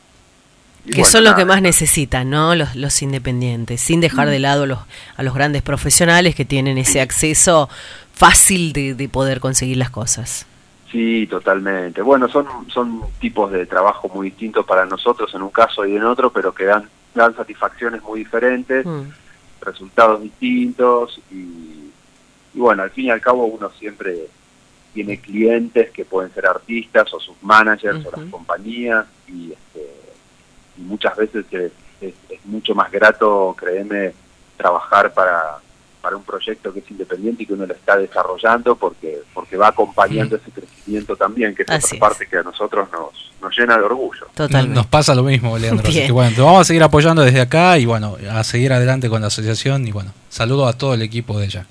y que bueno, son los nada. que más necesitan, ¿no? Los, los independientes, sin dejar de lado los, a los grandes profesionales que tienen ese acceso fácil de, de poder conseguir las cosas. Sí, totalmente. Bueno, son, son tipos de trabajo muy distintos para nosotros en un caso y en otro, pero que dan, dan satisfacciones muy diferentes, Mm. resultados distintos y, y bueno, al fin y al cabo uno siempre tiene clientes que pueden ser artistas o sus managers o las compañías y, este, y muchas veces es, es- es mucho más grato, créeme, trabajar para, para un proyecto que es independiente y que uno lo está desarrollando porque porque va acompañando ese crecimiento también, que es Así otra parte que a nosotros nos, nos llena de orgullo. Totalmente. Nos pasa lo mismo, Leandro. Así que bueno, te vamos a seguir apoyando desde acá y bueno, a seguir adelante con la asociación y bueno, saludo a todo el equipo de ella.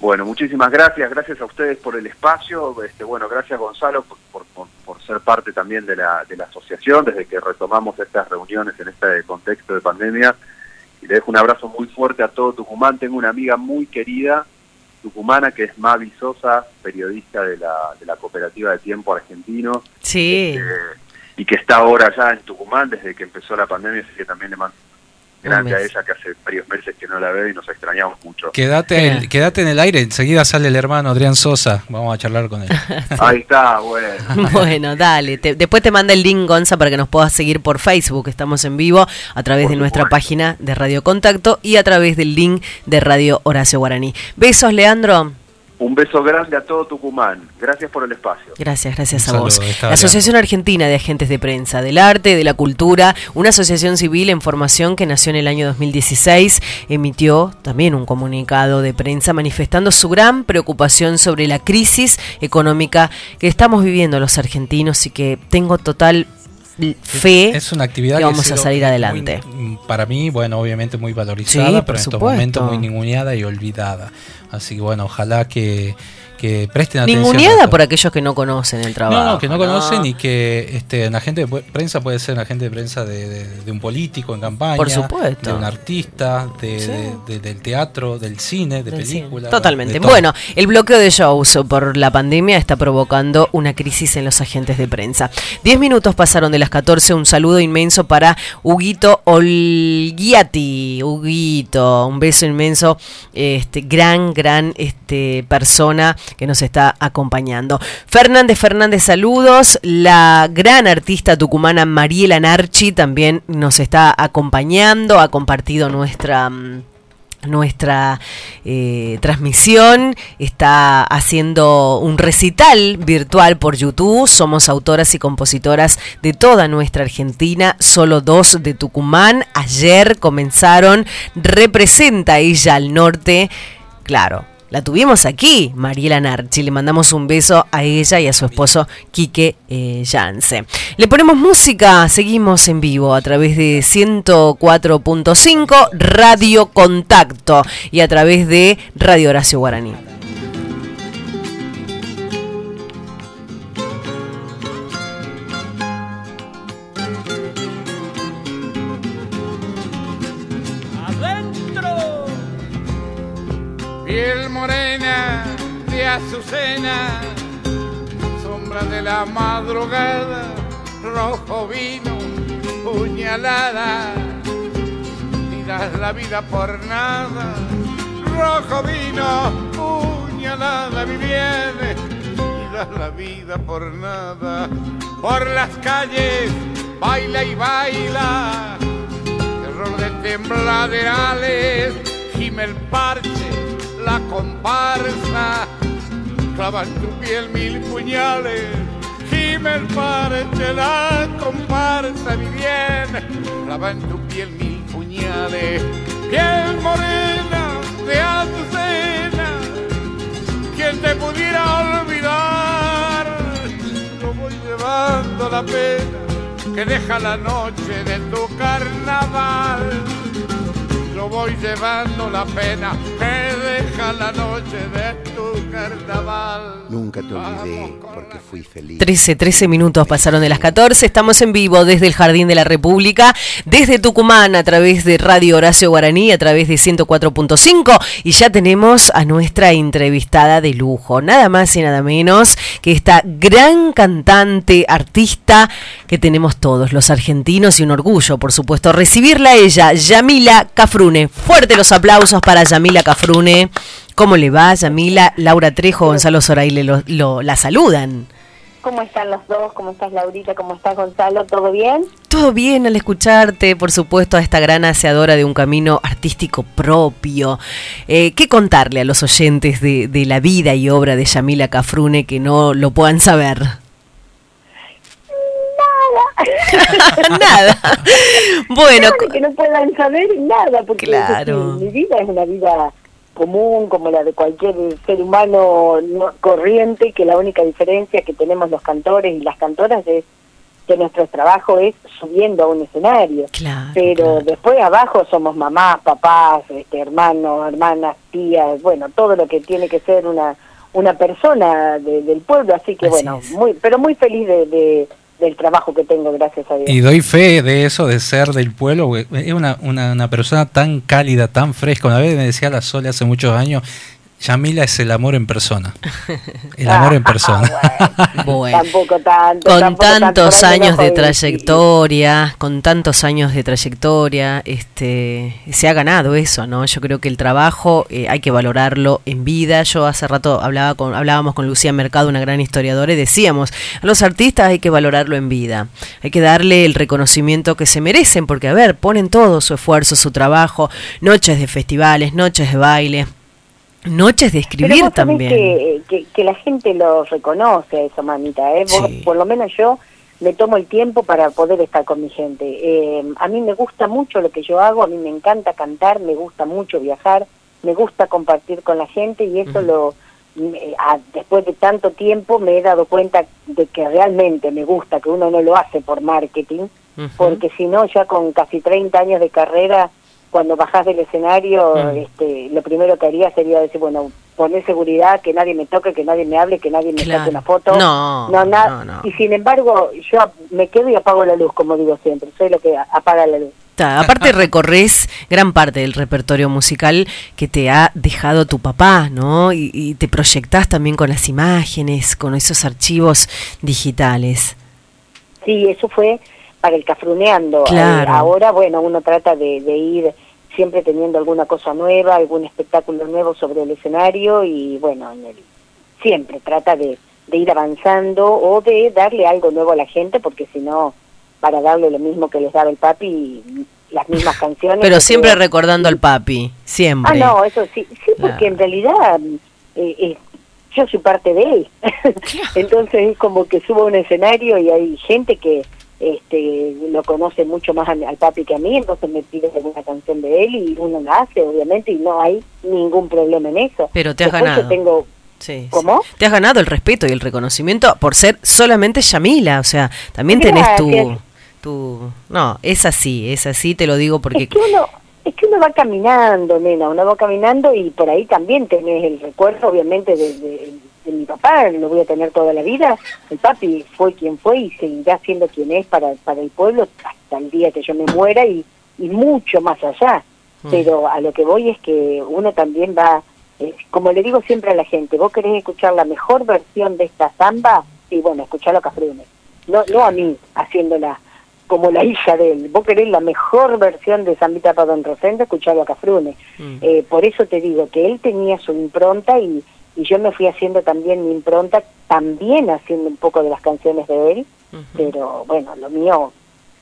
Bueno, muchísimas gracias, gracias a ustedes por el espacio, este, bueno, gracias Gonzalo por, por, ser parte también de la, de la asociación desde que retomamos estas reuniones en este contexto de pandemia. Y le dejo un abrazo muy fuerte a todo Tucumán, tengo una amiga muy querida tucumana que es Mavi Sosa, periodista de la, de la cooperativa de tiempo argentino. Sí. este, y que está ahora ya en Tucumán desde que empezó la pandemia, así que también le mando grande a ella que hace varios meses que no la veo y nos extrañamos mucho. Quédate, el- quédate en el aire, enseguida sale el hermano Adrián Sosa, vamos a charlar con él. Ahí está, bueno. Bueno, dale. Te- después te manda el link, Gonza, para que nos puedas seguir por Facebook. Estamos en vivo a través de nuestra página de Radio Contacto y a través del link de Radio Horacio Guaraní. Besos, Leandro. Un beso grande a todo Tucumán. Gracias por el espacio. Gracias, gracias a vos. saludo, La Asociación Argentina de Agentes de Prensa, del Arte, de la Cultura, una asociación civil en formación que nació en el año 2016, emitió también un comunicado de prensa manifestando su gran preocupación sobre la crisis económica que estamos viviendo los argentinos y que tengo total fe Es una actividad que vamos a salir muy- adelante. para mí, bueno, obviamente muy valorizada, Sí, pero en estos momentos muy ninguneada y olvidada. Así que bueno, ojalá que, que presten atención. Ninguneada por aquellos que no conocen el trabajo. No, no, que no, ¿no? conocen y que este, un agente de prensa puede ser un agente de prensa de, de- de un político en campaña, Por supuesto. de un artista, de, Sí. de- de- del teatro, del cine, de películas. Totalmente. Bueno, el bloqueo de shows por la pandemia está provocando una crisis en los agentes de prensa. Diez minutos pasaron de las 14. Un saludo inmenso para Huguito Olguiati. Huguito, un beso inmenso. Este gran, gran este, persona que nos está acompañando. Fernández Fernández, saludos. La gran artista tucumana Mariela Narchi también nos está acompañando. Ha compartido nuestra. mm, nuestra eh, transmisión, está haciendo un recital virtual por YouTube, somos autoras y compositoras de toda nuestra Argentina, solo dos de Tucumán, ayer comenzaron, representa ella al norte, claro, la tuvimos aquí, Mariela Narchi. Le mandamos un beso a ella y a su esposo Quique eh, Yance. Le ponemos música, seguimos en vivo a través de 104.5 Radio Contacto y a través de Radio Horacio Guaraní. Piel morena de azucena, sombra de la madrugada, rojo vino, puñalada, ni das la vida por nada. Rojo vino, puñalada, mi bien, das la vida por nada. Por las calles, baila y baila terror de tembladerales, gime el parche, la comparsa, clava en tu piel mil puñales, gime el parche, la comparsa, mi bien, clava en tu piel mil puñales, piel morena de azucena, quien te pudiera olvidar, lo voy llevando la pena que deja la noche de tu carnaval. Yo voy llevando la pena deja la noche de tu carnaval. Nunca te olvidé porque fui feliz. 13, 13 minutos pasaron de las 14. Estamos en vivo desde el Jardín de la República, desde Tucumán, a través de Radio Horacio Guaraní, a través de 104.5. Y ya tenemos a nuestra entrevistada de lujo, nada más y nada menos que esta gran cantante, artista que tenemos todos los argentinos y un orgullo, por supuesto, recibirla a ella, Yamila Cafrune. Fuerte los aplausos para Yamila Cafrune. ¿Cómo le va, Yamila? Laura Trejo, Gonzalo Zoraile lo, lo- la saludan. ¿Cómo están los dos? ¿Cómo estás Laurita? ¿Cómo estás Gonzalo? ¿Todo bien? Todo bien al escucharte, por supuesto, a esta gran aseadora de un camino artístico propio. Eh, ¿Qué contarle a los oyentes de, de la vida y obra de Yamila Cafrune que no lo puedan saber? nada. Bueno, que no puedan saber nada, porque Claro. mi vida es una vida común como la de cualquier ser humano no- corriente, que la única diferencia que tenemos los cantores y las cantoras es que nuestro trabajo es subiendo a un escenario. Pero después abajo somos mamás, papás, este, hermanos, hermanas, tías, bueno, todo lo que tiene que ser una una persona de- del pueblo, así que bueno, muy pero muy feliz de, de- del trabajo que tengo, gracias a Dios. Y doy fe de eso, de ser del pueblo. Es una, una, una persona tan cálida, tan fresca. Una vez me decía la Sole hace muchos años, Yamila es el amor en persona. El amor en persona. Bueno. Tampoco tanto. con tampoco tantos años de trayectoria, con tantos años de trayectoria, este, se ha ganado eso, ¿no? Yo creo que el trabajo eh, hay que valorarlo en vida. Yo hace rato hablaba con, hablábamos con Lucía Mercado, una gran historiadora, y decíamos, a los artistas hay que valorarlo en vida. Hay que darle el reconocimiento que se merecen, porque, a ver, ponen todo su esfuerzo, su trabajo, noches de festivales, noches de baile. Noches de Pero escribir vos sabés también. Que, que, que la gente lo reconoce eso, mamita. ¿eh? Vos- Sí. por lo menos yo me tomo el tiempo para poder estar con mi gente. Eh, a mí me gusta mucho lo que yo hago, a mí me encanta cantar, me gusta mucho viajar, me gusta compartir con la gente y eso lo me- a- después de tanto tiempo me he dado cuenta de que realmente me gusta, que uno no lo hace por marketing, porque si no, ya con casi 30 años de carrera, cuando bajás del escenario, Mm. este, lo primero que haría sería decir, bueno, poner seguridad, que nadie me toque, que nadie me hable, que nadie me Claro. saque una foto. No, no, no. Y sin embargo, yo me quedo y apago la luz, como digo siempre, soy lo que apaga la luz. Ta, Aparte recorres gran parte del repertorio musical que te ha dejado tu papá, ¿no? Y, y te proyectás también con las imágenes, con esos archivos digitales. Sí, eso fue para el cafruneando. Claro. Eh, ahora, bueno, uno trata de, de ir siempre teniendo alguna cosa nueva, algún espectáculo nuevo sobre el escenario y bueno, en el- siempre trata de, de ir avanzando o de darle algo nuevo a la gente porque si no, para darle lo mismo que les daba el papi, las mismas canciones. Pero siempre recordando al papi, siempre. Ah, no, eso sí, sí, porque en realidad eh, eh, yo soy parte de él. Entonces es como que subo a un escenario y hay gente que este lo conoce mucho más al papi que a mí, entonces me pide alguna canción de él y uno la hace, obviamente, y no hay ningún problema en eso. Pero te has Después yo ganado. tengo Sí, ¿Cómo? sí. Te has ganado el respeto y el reconocimiento por ser solamente Yamila, o sea, también tenés tu, tu... No, es así, es así, te lo digo porque... Es que uno, es que uno va caminando, nena, uno va caminando y por ahí también tenés el recuerdo, obviamente, de, de- de mi papá, lo voy a tener toda la vida. El papi fue quien fue y seguirá siendo quien es para, para el pueblo hasta el día que yo me muera y, y mucho más allá. Mm. Pero a lo que voy es que uno también va, eh, como le digo siempre a la gente, vos querés escuchar la mejor versión de esta samba, y bueno, escuchalo a Cafrune. No, no a mí haciéndola como la hija de él. Vos querés la mejor versión de Zambita para Don Rosendo, escuchalo a Cafrune. Eh, por eso te digo que él tenía su impronta y, y yo me fui haciendo también mi impronta, también haciendo un poco de las canciones de él, pero bueno, lo mío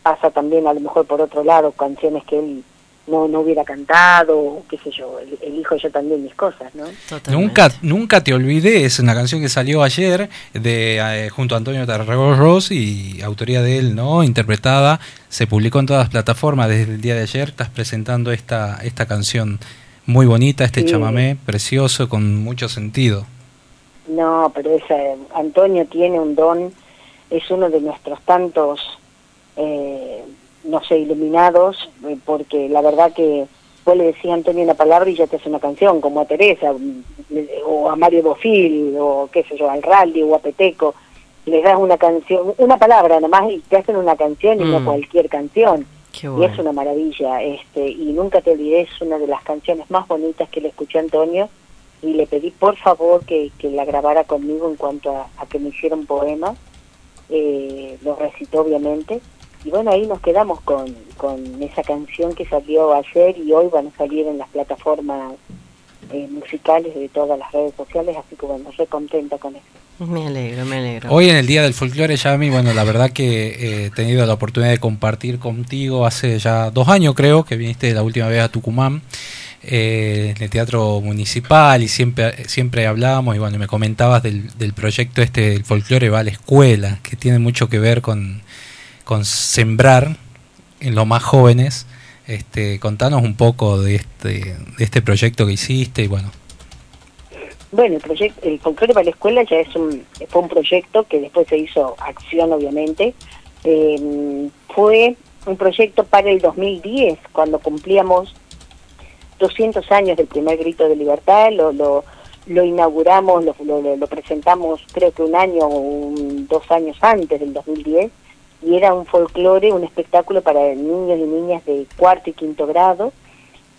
pasa también a lo mejor por otro lado, canciones que él no, no hubiera cantado, o qué sé yo, el- elijo yo también mis cosas, ¿no? Nunca, nunca te olvidé, es una canción que salió ayer de eh, junto a Antonio Tarragó Ross y autoría de él, ¿no? Interpretada, se publicó en todas las plataformas desde el día de ayer. Estás presentando esta, esta canción muy bonita, este Sí. chamamé precioso, con mucho sentido. No, pero esa, Antonio tiene un don, es uno de nuestros tantos, eh, no sé, iluminados, eh, porque la verdad que vos le decís a Antonio una palabra y ya te hace una canción, como a Teresa, mm, o a Mario Bofil, o qué sé yo, al Rally, o a Peteco, les das una canción, una palabra nomás y te hacen una canción y no Mm. cualquier canción. Y es una maravilla, este, y nunca te olvidé, es una de las canciones más bonitas que le escuché a Antonio, y le pedí por favor que, que la grabara conmigo en cuanto a, a que me hiciera un poema, eh, lo recitó obviamente, y bueno, ahí nos quedamos con, con esa canción que salió ayer y hoy van a salir en las plataformas eh, musicales de todas las redes sociales, así que bueno, re contenta con eso. Me alegro, me alegro. Hoy en el Día del Folclore, Yami, bueno, la verdad que eh, he tenido la oportunidad de compartir contigo hace ya dos años, creo, que viniste la última vez a Tucumán, eh, en el Teatro Municipal, y siempre, siempre hablábamos, y bueno, me comentabas del, proyecto este, del Folclore va a la escuela, que tiene mucho que ver con, con sembrar en los más jóvenes. Este, contanos un poco de este, de este proyecto que hiciste, y bueno, Bueno, el proyecto, el folclore para la escuela ya es un, fue un proyecto que después se hizo acción, obviamente. Eh, fue un proyecto para el 2010, cuando cumplíamos 200 años del primer grito de libertad, lo, lo, lo inauguramos, lo, lo, lo presentamos creo que un año o dos años antes del 2010, y era un folclore, un espectáculo para niños y niñas de cuarto y quinto grado.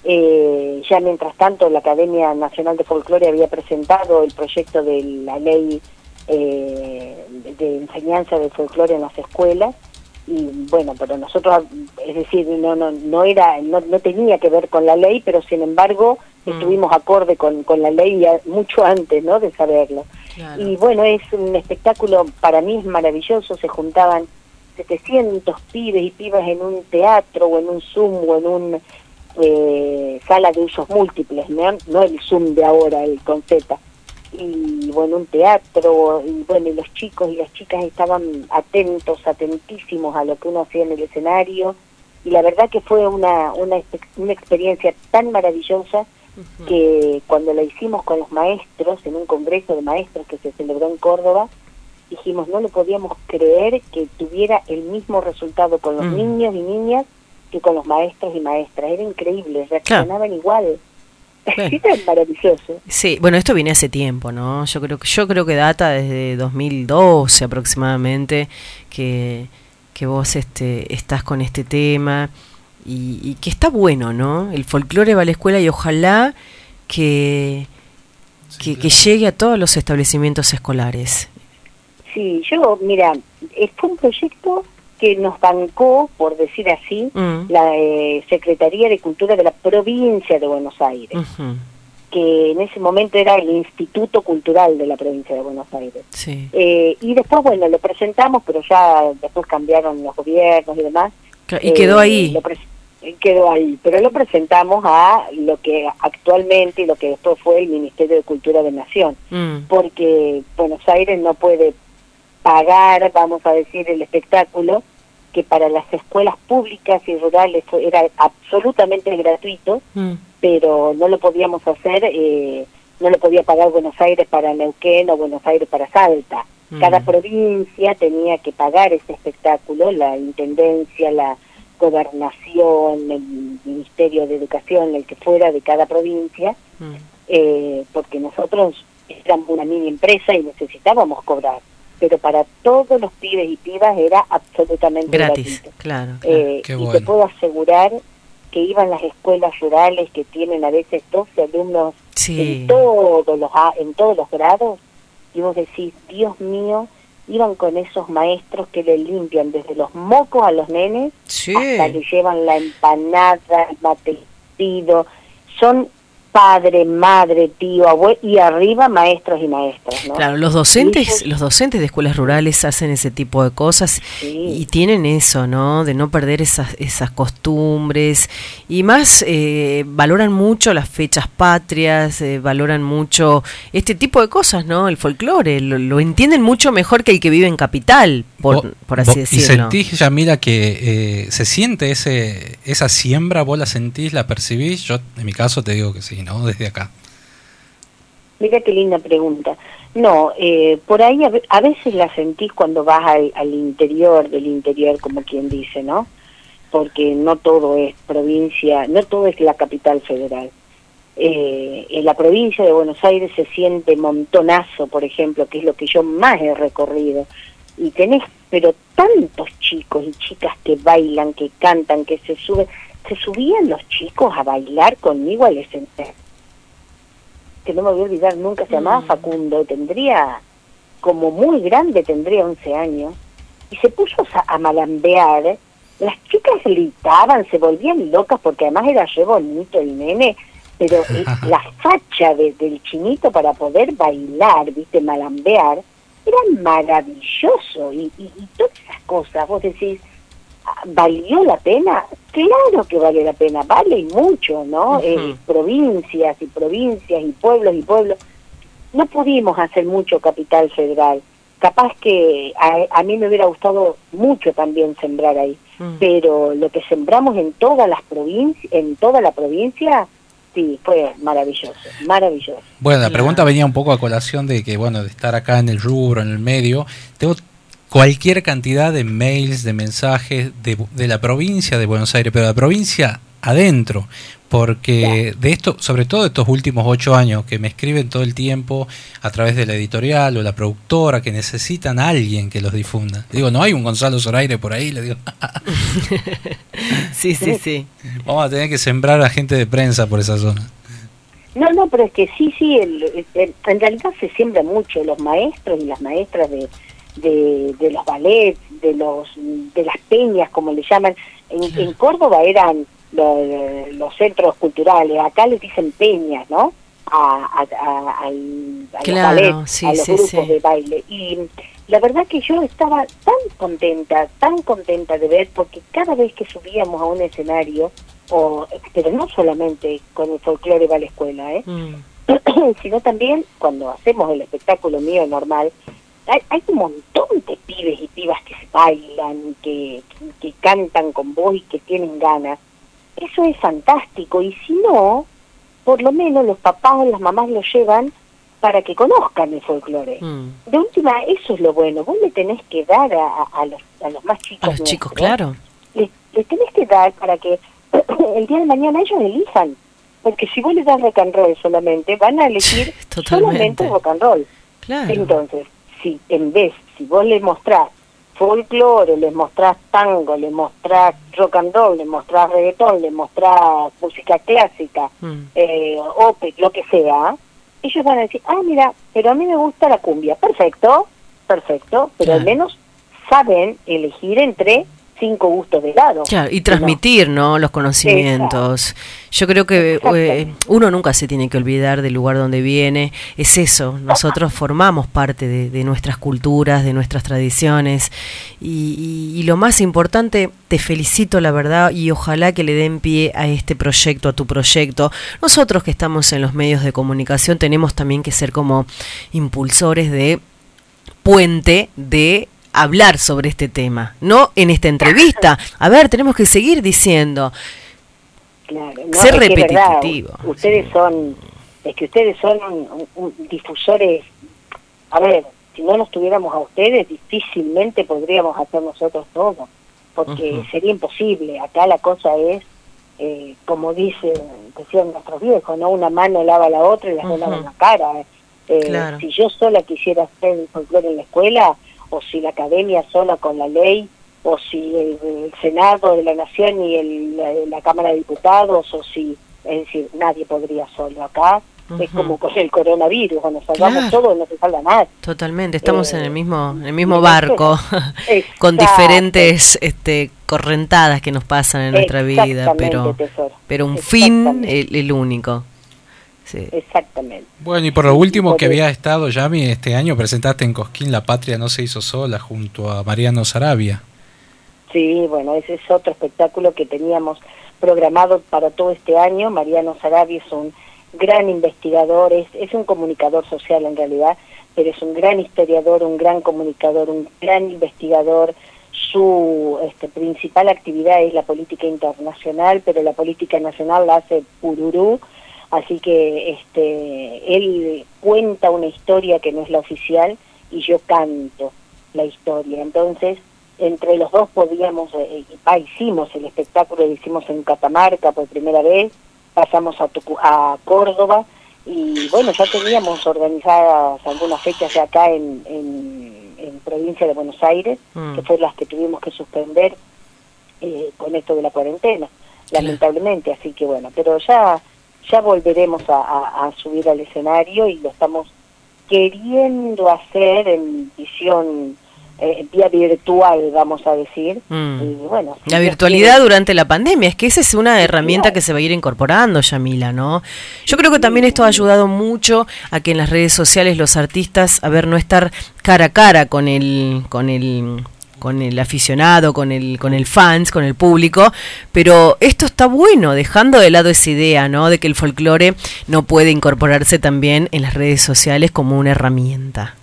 Eh, ya mientras tanto la Academia Nacional de Folclore había presentado el proyecto de la ley eh, de enseñanza del folclore en las escuelas y bueno, pero nosotros, es decir, no no no era no, no tenía que ver con la ley, pero sin embargo estuvimos acorde con, con la ley ya mucho antes, ¿no? de saberlo. Y bueno, es un espectáculo, para mí es maravilloso, se juntaban 700 pibes y pibas en un teatro o en un Zoom o en un eh, sala de usos múltiples, ¿no? no el Zoom de ahora, el con Z. Y bueno, un teatro, y bueno, y los chicos y las chicas estaban atentos, atentísimos a lo que uno hacía en el escenario. Y la verdad que fue una, una, una experiencia tan maravillosa que cuando la hicimos con los maestros, en un congreso de maestros que se celebró en Córdoba, dijimos, no lo podíamos creer que tuviera el mismo resultado con los Mm. niños y niñas que con los maestros y maestras. Era increíble, reaccionaban igual. Era maravilloso. Sí, bueno, esto viene hace tiempo, ¿no? Yo creo que yo creo que data desde 2012 aproximadamente que, que vos este estás con este tema y, y que está bueno, ¿no? El folclore va a la escuela y ojalá que que, que llegue a todos los establecimientos escolares. Sí, yo, mira, eh, fue un proyecto que nos bancó, por decir así, Mm. la eh, Secretaría de Cultura de la provincia de Buenos Aires, que en ese momento era el Instituto Cultural de la provincia de Buenos Aires. Sí. Eh, y después, bueno, lo presentamos, pero ya después cambiaron los gobiernos y demás. Y quedó Eh, ahí. lo pres- quedó ahí, pero lo presentamos a lo que actualmente y lo que después fue el Ministerio de Cultura de Nación, Mm. porque Buenos Aires no puede pagar, vamos a decir, el espectáculo que para las escuelas públicas y rurales era absolutamente gratuito, Mm. pero no lo podíamos hacer, eh, no lo podía pagar Buenos Aires para Neuquén o Buenos Aires para Salta. Mm. Cada provincia tenía que pagar ese espectáculo, la intendencia, la gobernación, el Ministerio de Educación, el que fuera de cada provincia, Mm. eh, porque nosotros éramos una mini empresa y necesitábamos cobrar. Pero para todos los pibes y pibas era absolutamente Gratis, gratuito. claro. claro. Eh, Qué y te puedo asegurar que iban las escuelas rurales que tienen a veces 12 alumnos Sí. en todos los a- en todos los grados y vos decís, Dios mío, iban con esos maestros que le limpian desde los mocos a los nenes Sí. hasta le llevan la empanada, el matecido, son padre, madre, tío, abuelo y arriba maestros y maestras, ¿no? Claro, los docentes, los docentes de escuelas rurales hacen ese tipo de cosas y tienen eso, ¿no? De no perder esas esas costumbres y más eh, valoran mucho las fechas patrias, eh, valoran mucho este tipo de cosas, ¿no? El folclore, lo, lo entienden mucho mejor que el que vive en capital, por, por así vos- ¿Y decirlo. sentís, Yamila, que eh, se siente ese esa siembra? ¿Vos la sentís, la percibís? Yo, en mi caso, te digo que sí, ¿no? Desde acá. Mira qué linda pregunta. No, eh, por ahí a, ve- a veces la sentís cuando vas al, al interior del interior, como quien dice, ¿no? Porque no todo es provincia, no todo es la capital federal. Eh, en la provincia de Buenos Aires se siente montonazo, por ejemplo, que es lo que yo más he recorrido. Y tenés, pero tantos chicos y chicas que bailan, que cantan, que se suben. Se subían los chicos a bailar conmigo al escenario. Que no me voy a olvidar nunca, se llamaba Facundo, tendría como muy grande, tendría 11 años, y se puso a, a malambear, las chicas gritaban, se volvían locas porque además era re bonito el nene, pero eh, la facha de- del chinito para poder bailar, viste, malambear, era maravilloso, y, y, y todas esas cosas, vos decís, "Ah, ¿valió la pena? Claro que vale la pena, vale y mucho, ¿no? Eh, provincias y provincias y pueblos y pueblos. No pudimos hacer mucho capital federal. Capaz que a, a mí me hubiera gustado mucho también sembrar ahí, pero lo que sembramos en todas las provincias, en toda la provincia, sí, fue maravilloso, maravilloso. Bueno, la pregunta venía un poco a colación de que, bueno, de estar acá en el rubro, en el medio. Tengo cualquier cantidad de mails, de mensajes de, de la provincia de Buenos Aires, pero de la provincia adentro, porque de esto, sobre todo de estos últimos ocho años, que me escriben todo el tiempo a través de la editorial o la productora, que necesitan a alguien que los difunda. Digo, no hay un Gonzalo Zoraire por ahí, le digo, sí, sí, sí. vamos a tener que sembrar a gente de prensa por esa zona. No, no, pero es que sí, sí, el- el- en realidad se siembra mucho los maestros y las maestras de, de, de los ballets, de los de las peñas, como le llaman. En, en Córdoba eran lo- los centros culturales, acá les dicen peñas, ¿no? A, a, a- al- a los Claro, ballets, sí, a los sí, grupos sí. de baile. Y la verdad que yo estaba tan contenta, tan contenta de ver, porque cada vez que subíamos a un escenario, o, pero no solamente con el folclore va a la escuela, ¿eh? sino también cuando hacemos el espectáculo mío normal, hay, hay un montón de pibes y pibas que se bailan, que, que cantan con voz y que tienen ganas. Eso es fantástico y si no, por lo menos los papás o las mamás lo llevan para que conozcan el folclore. Mm. De última, eso es lo bueno. Vos le tenés que dar a, a- los, a los más chicos. A los chicos, claro. les, les tenés que dar para que el día de mañana ellos elijan. Porque si vos les das rock and roll solamente, van a elegir Totalmente. solamente rock and roll. Claro. Entonces, si en vez, si vos les mostrás folclore, les mostrás tango, les mostrás rock and roll, les mostrás reggaetón, les mostrás música clásica, Mm. eh, lo que sea, ellos van a decir, ah, mira, pero a mí me gusta la cumbia. Perfecto, perfecto, pero al menos saben elegir entre cinco gustos de helado. Claro, y transmitir, ¿no? Los conocimientos. Yo creo que eh, uno nunca se tiene que olvidar del lugar donde viene. Es eso, nosotros formamos parte de, nuestras culturas, de nuestras tradiciones. Y, y, lo más importante, te felicito la verdad y ojalá que le den pie a este proyecto, a tu proyecto. Nosotros que estamos en los medios de comunicación tenemos también que ser como impulsores de puente de hablar sobre este tema, no en esta entrevista. A ver, tenemos que seguir diciendo. Claro, ser repetitivo. ustedes son, es que ustedes son difusores. A ver, si no nos tuviéramos a ustedes, difícilmente podríamos hacer nosotros todo, porque sería imposible. Acá la cosa es, eh, como dice, decían nuestros viejos, no una mano lava la otra y las dos lavan la cara. Eh, Si yo sola quisiera hacer el folclore en la escuela, o si la academia sola con la ley, o si el, Senado de la Nación y el, la, Cámara de Diputados, o si, es decir, nadie podría solo acá. Es como con el coronavirus, cuando salgamos todos no se salva nada. Totalmente, estamos en el eh, mismo en el mismo barco, con diferentes este, correntadas que nos pasan en nuestra vida, pero, pero un fin el único. Exactamente. Bueno, y por lo último que había estado, Yami, este año presentaste en Cosquín La Patria no se hizo sola junto a Mariano Sarabia. Sí, bueno, ese es otro espectáculo que teníamos programado para todo este año. Mariano Sarabia es un gran investigador, es, es un comunicador social en realidad, pero es un gran historiador, un gran comunicador, un gran investigador. Su este, principal actividad es la política internacional, pero la política nacional la hace Pururú Así que este, él cuenta una historia que no es la oficial y yo canto la historia. Entonces, entre los dos podíamos, eh, hicimos el espectáculo, lo hicimos en Catamarca por primera vez, pasamos a, a Córdoba y bueno, ya teníamos organizadas algunas fechas acá en, en, provincia de Buenos Aires, mm. que fueron las que tuvimos que suspender eh, con esto de la cuarentena, lamentablemente, así que bueno, pero ya ya volveremos a, subir al escenario y lo estamos queriendo hacer en visión eh, vía virtual, vamos a decir. Mm. bueno, la virtualidad durante la pandemia, es que esa es una herramienta que se va a ir incorporando, Yamila, ¿no? Yo creo que también esto ha ayudado mucho a que en las redes sociales los artistas, a ver, no estar cara a cara con el, con el con el aficionado, con el, con el fans, con el público, pero esto está bueno, dejando de lado esa idea, ¿no? De que el folclore no puede incorporarse también en las redes sociales como una herramienta.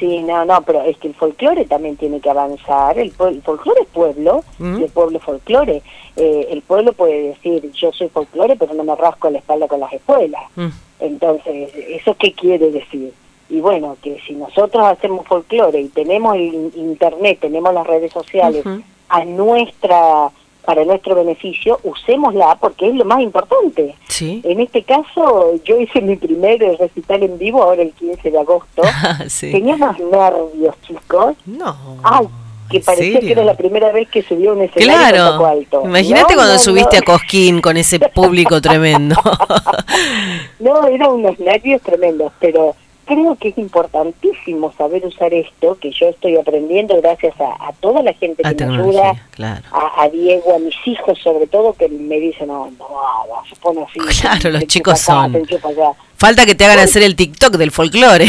Sí, no, no, pero es que el folclore también tiene que avanzar. El, folclore es pueblo, mm. el pueblo es folclore. Eh, el pueblo puede decir, yo soy folclore, pero no me rasco la espalda con las escuelas. Mm. Entonces, ¿eso qué quiere decir? Y bueno, que si nosotros hacemos folclore y tenemos el internet, tenemos las redes sociales a nuestra para nuestro beneficio, usémosla porque es lo más importante. ¿Sí? En este caso, yo hice mi primer recital en vivo ahora el 15 de agosto. sí. Tenía más nervios, chicos. No. Ay, que parecía que era la primera vez que subió un escenario claro. alto. Imagínate cuando subiste a Cosquín con ese público tremendo. no, eran unos nervios tremendos, pero creo que es importantísimo saber usar esto, que yo estoy aprendiendo gracias a, toda la gente que me ayuda, a, Diego, a mis hijos sobre todo, que me dicen, no, no, se pone así. Claro, los chicos son... Falta que te hagan hacer el TikTok del folclore.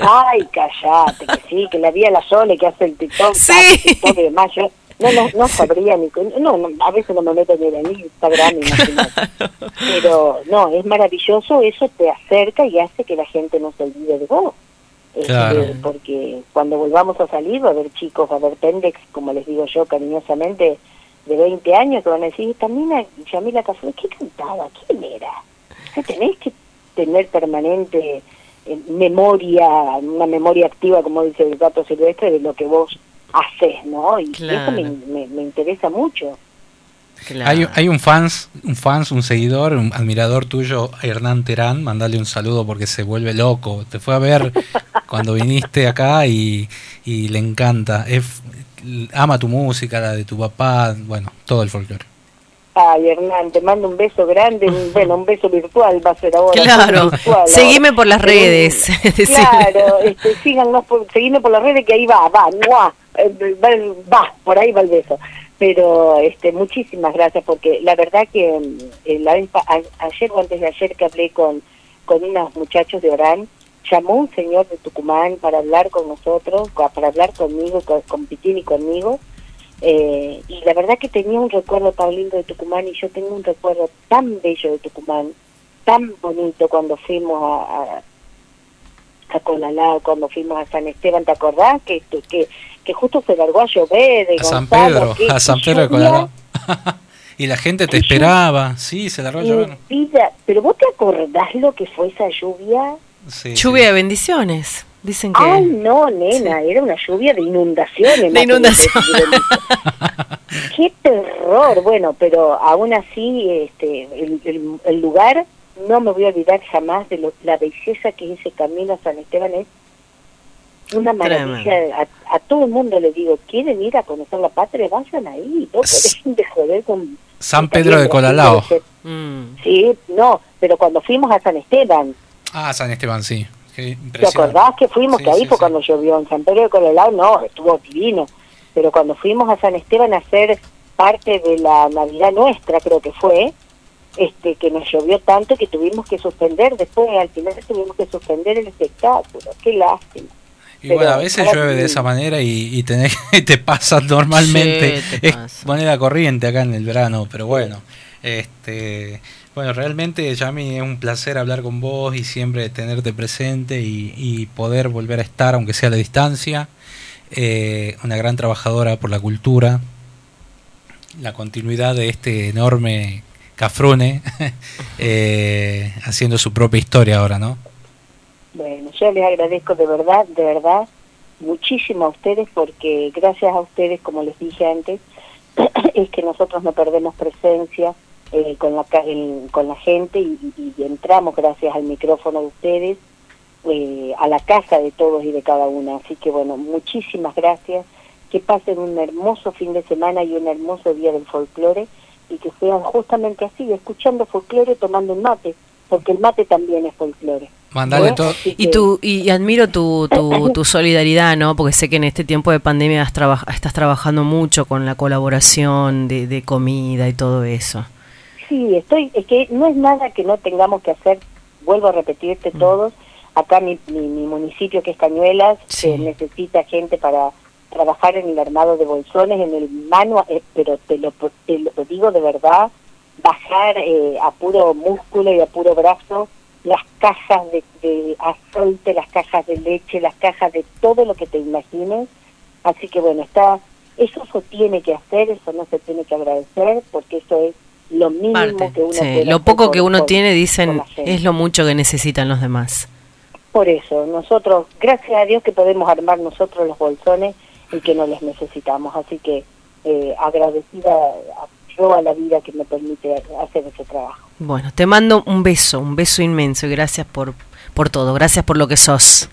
Ay, callate, que sí, que la vi a la Sole que hace el TikTok. Sí. TikTok y demás, yo, no, no, no sabría ni... No, no, a veces no me meto ni en Instagram, imagínate. Pero no, es maravilloso, eso te acerca y hace que la gente no se olvide de vos. Este, porque cuando volvamos a salir va a haber chicos, va a haber pendex, como les digo yo cariñosamente, de 20 años que van a decir, Tamina Yamila Cazú, ¿qué cantaba? ¿Quién era? O tenés que tener permanente eh, memoria, una memoria activa, como dice el gato silvestre, de lo que vos haces, ¿no? Y eso me, interesa mucho. Hay, hay, un fans, un fans, un seguidor, un admirador tuyo, Hernán Terán, mandale un saludo porque se vuelve loco. Te fue a ver cuando viniste acá y, y le encanta. Es, ama tu música, la de tu papá, bueno, todo el folclore. Ay, Hernán, te mando un beso grande, bueno, un beso virtual va a ser ahora. Claro, seguime por las redes. claro, este, síganos por, seguime por las redes que ahí va, va, eh, va, va, por ahí va el beso. Pero este, muchísimas gracias porque la verdad que mm, eh, la vez ayer o antes de ayer que hablé con, con unos muchachos de Orán, llamó un señor de Tucumán para hablar con nosotros, para hablar conmigo, con, con Pitín y conmigo. Eh, y la verdad que tenía un recuerdo tan lindo de Tucumán y yo tengo un recuerdo tan bello de Tucumán, tan bonito cuando fuimos a, a, cuando fuimos a San Esteban, ¿te acordás? Que, que, que justo se largó a llover de A San Gonzalo, Pedro, que- a San que Pedro de Colorado. y la gente te esperaba, sí, se largó a llover. vida. Pero vos te acordás lo que fue esa lluvia? Sí, Lluvia de bendiciones. Dicen que. Ay, no, nena, era una lluvia de inundaciones. De que inundación. Qué terror. Bueno, pero aún así, este, el, el- el lugar, no me voy a olvidar jamás de lo- la belleza que es ese camino a San Esteban. Es una maravilla. A, a todo el mundo le digo, ¿quieren ir a conocer la patria? Vayan ahí. No dejen de joder con... San Pedro de Colalao. Mm. Sí, no, pero cuando fuimos a San Esteban, Ah, San Esteban, sí. ¿Te acordás que fuimos? Sí, que ahí sí, fue sí. cuando llovió. En San Pedro de Colorado no, estuvo divino. Pero cuando fuimos a San Esteban a hacer parte de la Navidad nuestra, creo que fue, este que nos llovió tanto que tuvimos que suspender. Después, al final, tuvimos que suspender el espectáculo. Qué lástima. Y bueno, a veces llueve de esa manera y, y tenés, te pasa normalmente. Sí, te es moneda corriente acá en el verano, pero bueno. Este, bueno, realmente, Yami, es un placer hablar con vos y siempre tenerte presente y, y poder volver a estar, aunque sea a la distancia. Eh, una gran trabajadora por la cultura, la continuidad de este enorme cafrune, eh, haciendo su propia historia ahora, ¿no? Bueno, yo les agradezco de verdad, de verdad, muchísimo a ustedes porque gracias a ustedes, como les dije antes, es que nosotros no perdemos presencia eh, con, la, en- con la gente y, entramos gracias al micrófono de ustedes eh, a la casa de todos y de cada una. Así que bueno, muchísimas gracias, que pasen un hermoso fin de semana y un hermoso día del folclore y que sean justamente así, escuchando folclore, tomando mate, porque el mate también es folclore. Mandale Bueno, todo. así Y, tu, y admiro tu, tu, tu solidaridad, ¿no? Porque sé que en este tiempo de pandemia has traba- estás trabajando mucho con la colaboración de, de comida y todo eso. Sí, estoy, es que no es nada que no tengamos que hacer, vuelvo a repetirte Mm. todos, acá mi, mi, mi municipio que es Cañuelas, que necesita gente para trabajar en el armado de bolsones, en el mano, eh, pero te lo, te lo digo de verdad, bajar eh, a puro músculo y a puro brazo las cajas de, de aceite, las cajas de leche, las cajas de todo lo que te imagines. Así que bueno, está eso se tiene que hacer, eso no se tiene que agradecer, porque eso es lo mínimo Parte. que uno Sí, puede lo poco que uno tiene, dicen, es lo mucho que necesitan los demás. Por eso, nosotros, gracias a Dios que podemos armar nosotros los bolsones y que no les necesitamos. Así que eh, agradecida a- yo a la vida que me permite hacer ese trabajo. Bueno, te mando un beso, un beso inmenso y gracias por, por todo, gracias por lo que sos.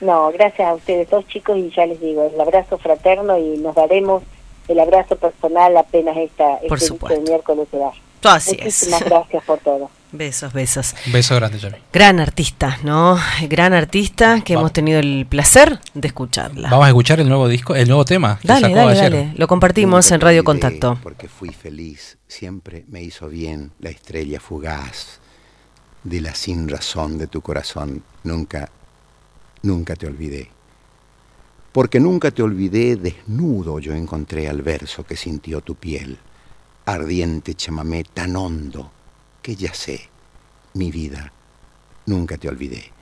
No, gracias a ustedes dos chicos y ya les digo, el abrazo fraterno y nos daremos el abrazo personal apenas esta, Por este supuesto. miércoles de dar. Así es. Muchísimas gracias por todo. Besos, besos. Un beso grande, Yami. Gran artista, ¿no? Gran artista que hemos tenido el placer de escucharla. Vamos a escuchar el nuevo disco, el nuevo tema que Dale, sacó dale, ayer. dale. Lo compartimos en Radio Contacto. Porque fui feliz, siempre me hizo bien la estrella fugaz de la sin razón de tu corazón. Nunca, nunca te olvidé. Porque nunca te olvidé, desnudo yo encontré al verso que sintió tu piel, ardiente chamamé tan hondo que ya sé, mi vida, nunca te olvidé.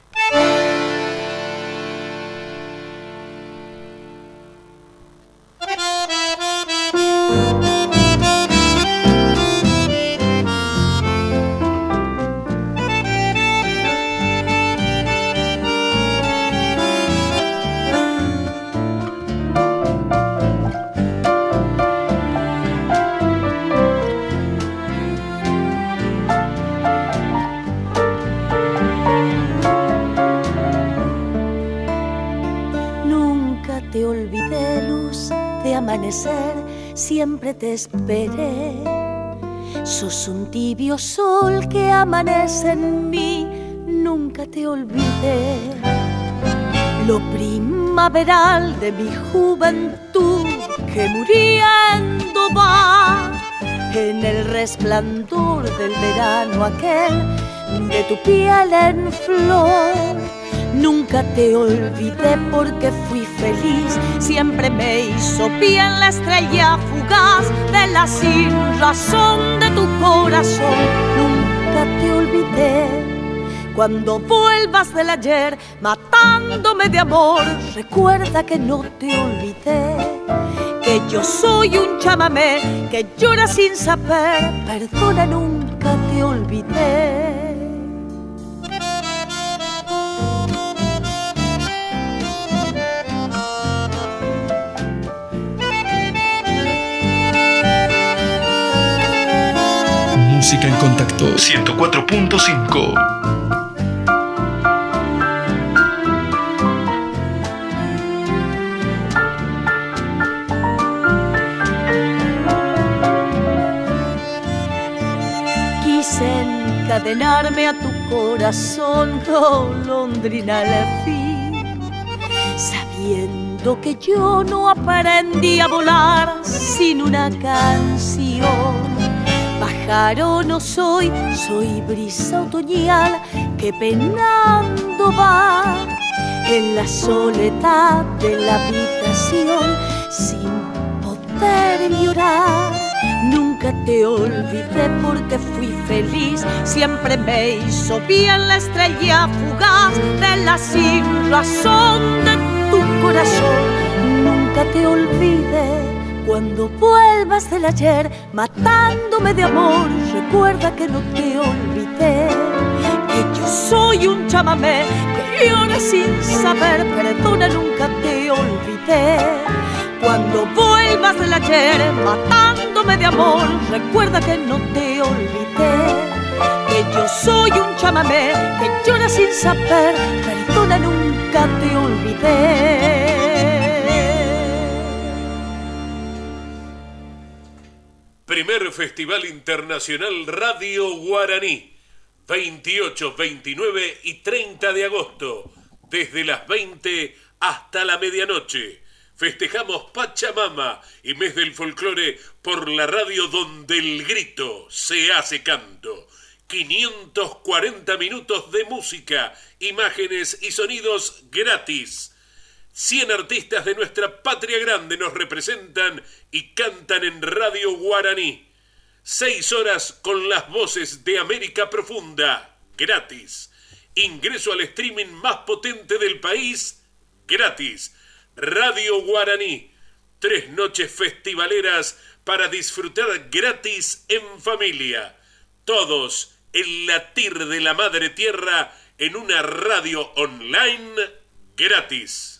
Siempre te esperé. Sos un tibio sol que amanece en mí, nunca te olvidé. Lo primaveral de mi juventud que muriendo va en el resplandor del verano aquel de tu piel en flor. Nunca te olvidé porque fui feliz, siempre me hizo bien la estrella fugaz de la sin razón de tu corazón. Nunca te olvidé. Cuando vuelvas del ayer matándome de amor, recuerda que no te olvidé que yo soy un chamamé que llora sin saber, perdona, nunca te olvidé. Música en contacto 104.5 encadenarme a tu corazón, golondrina al fin, sabiendo que yo no aprendí a volar sin una canción. Pájaro no soy, soy brisa otoñal que penando va en la soledad de la habitación sin poder llorar Nunca te olvidé porque fui feliz, siempre me hizo bien la estrella fugaz de la sin razón de tu corazón. Nunca te olvidé cuando vuelvas del ayer matándome de amor. Recuerda que no te olvidé, que yo soy un chamamé que llora sin saber. Perdona, nunca te olvidé. Cuando vuelvas del ayer matándome de amor, recuerda que no te olvidé. Que yo soy un chamamé que llora sin saber, perdona, nunca te olvidé. Primer Festival Internacional Radio Guaraní, 28, 29 y 30 de agosto, desde las 20 hasta la medianoche festejamos Pachamama y mes del folclore por la radio donde el grito se hace canto. 540 minutos de música, imágenes y sonidos gratis. 100 artistas de nuestra patria grande nos representan y cantan en Radio Guaraní. Seis horas con las voces de América Profunda, gratis. Ingreso al streaming más potente del país, gratis Radio Guaraní. Tres noches festivaleras para disfrutar gratis en familia. Todos el latir de la madre tierra en una radio online gratis.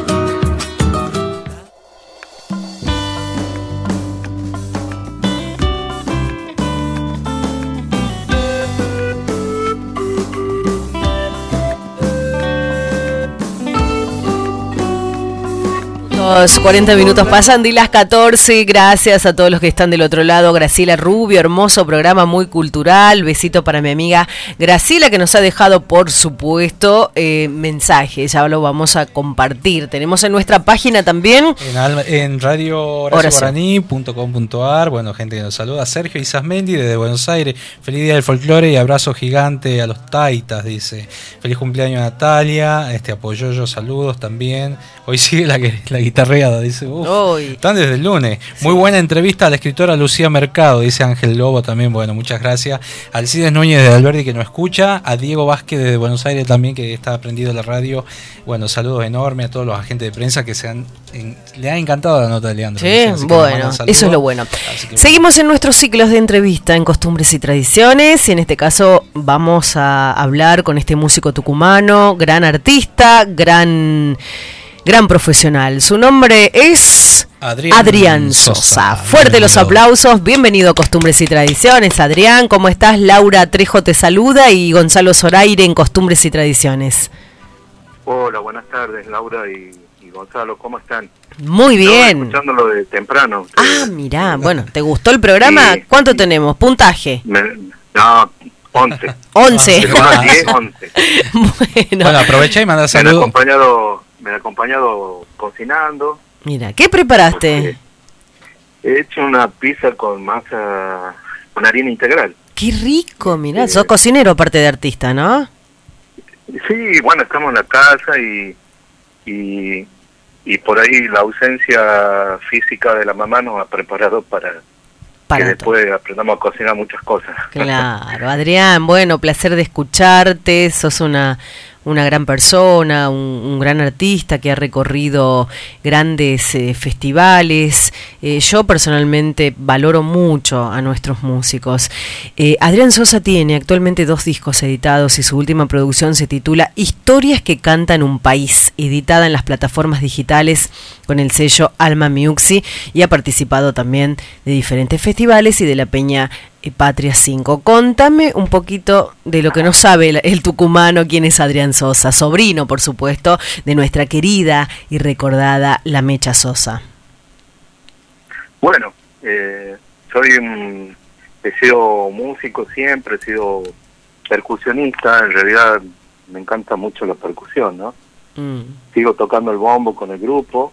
Los 40 minutos pasan de las 14. Gracias a todos los que están del otro lado. Graciela Rubio, hermoso programa, muy cultural. Besito para mi amiga Graciela, que nos ha dejado, por supuesto, eh, mensajes. Ya lo vamos a compartir. Tenemos en nuestra página también. En, en radio Bueno, gente que nos saluda. Sergio Isasmendi desde Buenos Aires. Feliz día del folclore y abrazo gigante a los taitas, dice. Feliz cumpleaños Natalia. Este apoyo yo, saludos también. Hoy sigue la, la guitarreada, dice. están desde el lunes. Muy buena entrevista a la escritora Lucía Mercado, dice Ángel Lobo también. Bueno, muchas gracias. Alcides Núñez de Alberti que nos escucha. A Diego Vázquez de Buenos Aires también que está aprendido la radio. Bueno, saludos enormes a todos los agentes de prensa que se han, le ha encantado la nota de Leandro. Sí, bueno, eso es lo bueno. Seguimos en nuestros ciclos de entrevista en costumbres y tradiciones. Y en este caso vamos a hablar con este músico tucumano, gran artista, gran gran profesional. Su nombre es Adrián, Sosa. Fuerte los aplausos. Bienvenido a Costumbres y Tradiciones. Adrián, ¿cómo estás? Laura Trejo te saluda y Gonzalo Zoraire en Costumbres y Tradiciones. Hola, buenas tardes, Laura y, y Gonzalo, ¿cómo están? Muy Estaba bien. escuchándolo de temprano. Ah, mirá, bueno, ¿te gustó el programa? Sí. ¿Cuánto tenemos? Puntaje. Me- no, 11. 11. De uno a 10, 11. Bueno, aprovecha y manda Me han saludos. acompañado, me han acompañado cocinando. Mira, ¿qué preparaste? He hecho una pizza con masa, con harina integral. Qué rico, mirá, sos cocinero aparte de artista, ¿no? Sí, bueno, estamos en la casa y, y, y por ahí la ausencia física de la mamá nos ha preparado para, Para que después aprendamos a cocinar muchas cosas. Claro, Adrián, bueno, placer de escucharte, sos una, una gran persona, un, gran artista que ha recorrido grandes eh, festivales. Eh, yo personalmente valoro mucho a nuestros músicos. Eh, Adrián Sosa tiene actualmente dos discos editados y su última producción se titula Historias que cantan un país, editada en las plataformas digitales con el sello Alma Miuxi y ha participado también de diferentes festivales y de la Peña eh, Patria 5. Contame un poquito de lo que no sabe el, el tucumano, quién es Adrián Sosa, sobrino, por supuesto, de nuestra querida y recordada La Mecha Sosa. Bueno, eh, soy un, he sido músico siempre, he sido percusionista, en realidad me encanta mucho la percusión, ¿no? Mm. Sigo tocando el bombo con el grupo,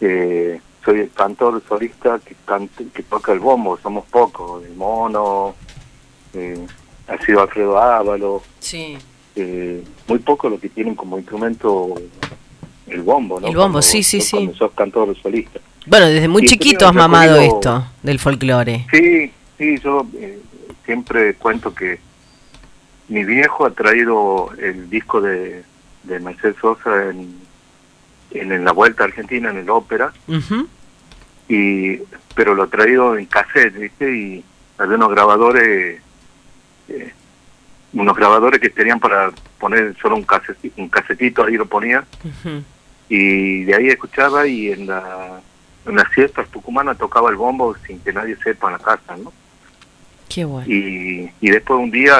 eh, soy el cantor solista que, canta, que toca el bombo, somos pocos, el mono, eh, ha sido Alfredo Ávalo, Sí. eh, muy pocos los que tienen como instrumento el bombo, ¿no? El bombo, Cuando- sí, sí, sí. Cuando sos cantor solista. Bueno, desde muy Y chiquito has mamado recorrido- esto del folclore. Sí, sí, yo eh, siempre cuento que mi viejo ha traído el disco de, de Mercedes Sosa en, en, en la Vuelta a Argentina, en el ópera, y pero lo ha traído en cassette, ¿viste? Y había unos grabadores, eh, unos grabadores que tenían para poner solo un, caseti- un casetito, ahí lo ponía, y de ahí escuchaba y en la en las siestas tucumanas tocaba el bombo sin que nadie sepa en la casa, ¿no? Qué bueno. y, y después un día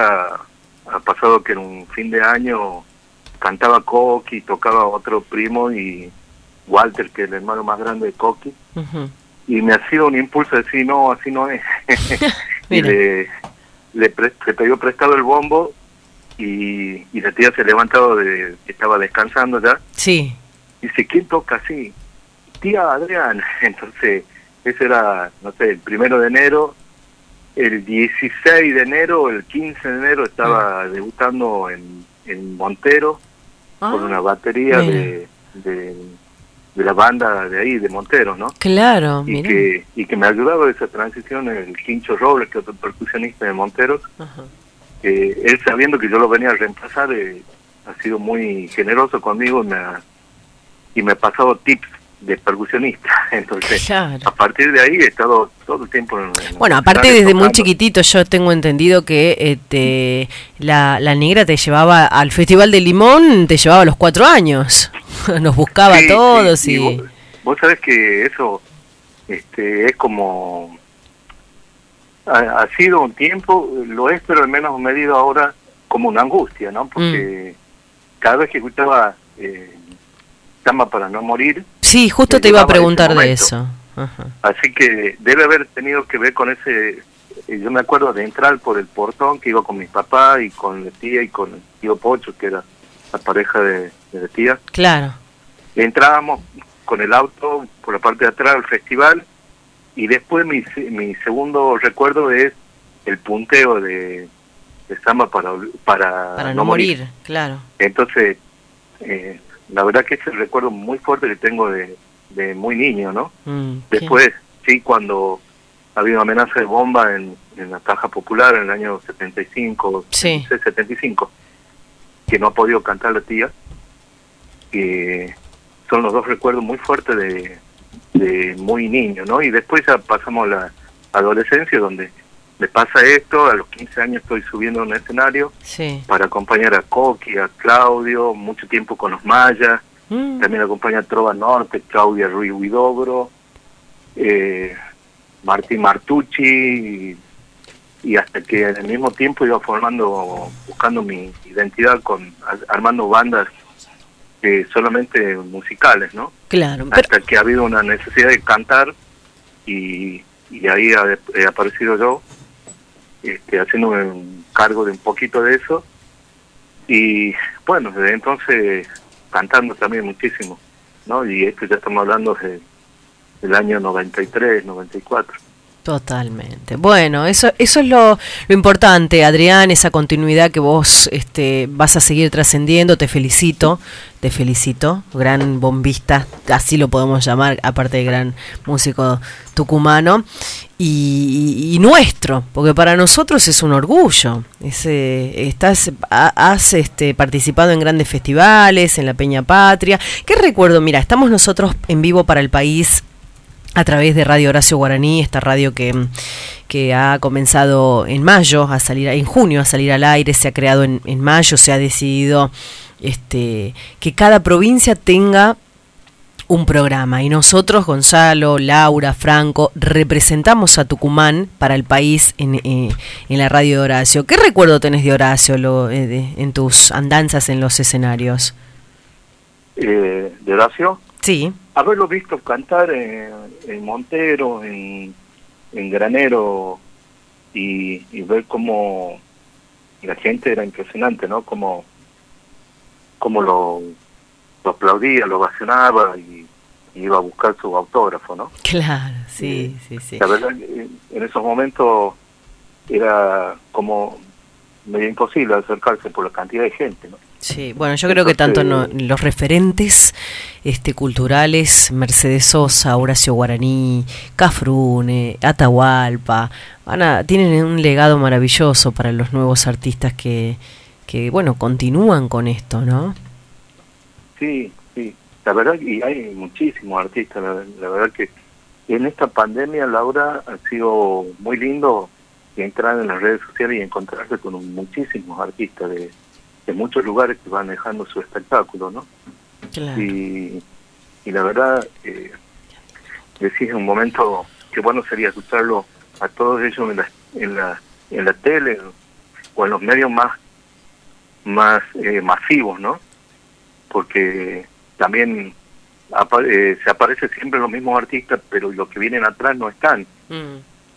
ha pasado que en un fin de año cantaba Coqui, tocaba otro primo y Walter, que es el hermano más grande de Coqui, y me ha sido un impulso de decir, no, así no es. y le, le, pre- le pidió prestado el bombo y, y la tía se ha levantado, de, estaba descansando ya, Sí. y dice, ¿quién toca así? Tía Adrián. Entonces, ese era, no sé, el primero de enero. El 16 de enero, el 15 de enero estaba debutando en, en Montero con Ah, una batería de, de, de la banda de ahí, de Montero, ¿no? Claro, Y que, y que me ayudaba esa transición el Quincho Robles, que es otro percusionista de Monteros. Ajá. Eh, él sabiendo que yo lo venía a reemplazar, eh, ha sido muy generoso conmigo y me ha, y me ha pasado tips de percusionista. Entonces, Claro. a partir de ahí he estado todo el tiempo en, en Bueno, aparte desde muy chiquitito yo tengo entendido que este, la, la negra te llevaba al Festival de Limón, te llevaba a los cuatro años. Nos buscaba a todos sí, y... vos, vos sabés que eso este, es como... Ha, ha sido un tiempo, lo es, pero en menos medida ahora como una angustia, ¿no? Porque Mm. cada vez que escuchaba eh, Tama para no morir, Sí, justo te iba a preguntar de eso. Ajá. Así que debe haber tenido que ver con ese... eh, Yo me acuerdo de entrar por el portón que iba con mi papá y con la tía y con el tío Pocho, que era la pareja de, de la tía. Claro. Entrábamos con el auto por la parte de atrás del festival y después mi, mi segundo recuerdo es el punteo de, de Samba para, para, Para no morir, claro. Entonces, eh, la verdad que es el recuerdo muy fuerte que tengo de, de muy niño, ¿no? Mm, qué- Después, sí, cuando había una amenaza de bomba en, en la Caja Popular en el año 75, Sí. 75, que no ha podido cantar la tía, que son los dos recuerdos muy fuertes de, de muy niño, ¿no? Y después ya pasamos a la adolescencia, donde me pasa esto, a los 15 años estoy subiendo a un escenario Sí. para acompañar a Coqui, a Claudio, mucho tiempo con los mayas, Mm, también acompaña a Trova Norte, Claudia Ruiz Huidobro, eh, Martín Martucci, y, y hasta que en el mismo tiempo iba formando, buscando mi identidad, con ar- armando bandas eh, solamente musicales, ¿no? Claro. Hasta que ha habido una necesidad de cantar y, y ahí ha- he aparecido yo, este, haciéndome un cargo de un poquito de eso. Y bueno, desde entonces cantando también muchísimo, ¿no? Y esto ya estamos hablando de, del año 93, 94. Totalmente. Bueno, eso, eso es lo, lo importante, Adrián, esa continuidad que vos este, vas a seguir trascendiendo. Te felicito, te felicito. Gran bombista, así lo podemos llamar, aparte de gran músico tucumano. Y, nuestro, porque para nosotros es un orgullo. Es, eh, estás, ha- has este, participado en grandes festivales, en la Peña Patria. ¿Qué recuerdo? Mira, estamos nosotros en vivo para el país a través de Radio Horacio Guaraní, esta radio que, que ha comenzado en mayo a salir, en junio a salir al aire, se ha creado en, en mayo, se ha decidido este, que cada provincia tenga un programa y nosotros, Gonzalo, Laura, Franco, representamos a Tucumán para el país en, eh, en la radio de Horacio. ¿Qué recuerdo tenés de Horacio lo, eh, de- en tus andanzas en los escenarios? Eh, ¿De Horacio? Sí. Haberlo visto cantar en, en Montero, en, en Granero y, y ver cómo la gente era impresionante, ¿no? Como, como lo, lo aplaudía, lo ovacionaba y, y iba a buscar su autógrafo, ¿no? Claro, sí, sí, sí. La verdad, que en esos momentos era como medio imposible acercarse por la cantidad de gente, ¿no? Sí, bueno, yo creo que tanto no- los referentes este, culturales, Mercedes Sosa, Horacio Guaraní, Cafrune, Atahualpa, van a, tienen un legado maravilloso para los nuevos artistas que, que, bueno, continúan con esto, ¿no? Sí, sí. La verdad, y hay muchísimos artistas. La, la verdad que en esta pandemia, Laura, ha sido muy lindo entrar en las redes sociales y encontrarse con muchísimos artistas de, de muchos lugares que van dejando su espectáculo, ¿no? Claro. Y, y la verdad, eh, decís en un momento que bueno sería escucharlo a todos ellos en la, en la, en la tele o en los medios más, más eh, masivos, ¿no? porque también apa- eh, se aparece siempre los mismos artistas, pero los que vienen atrás no están.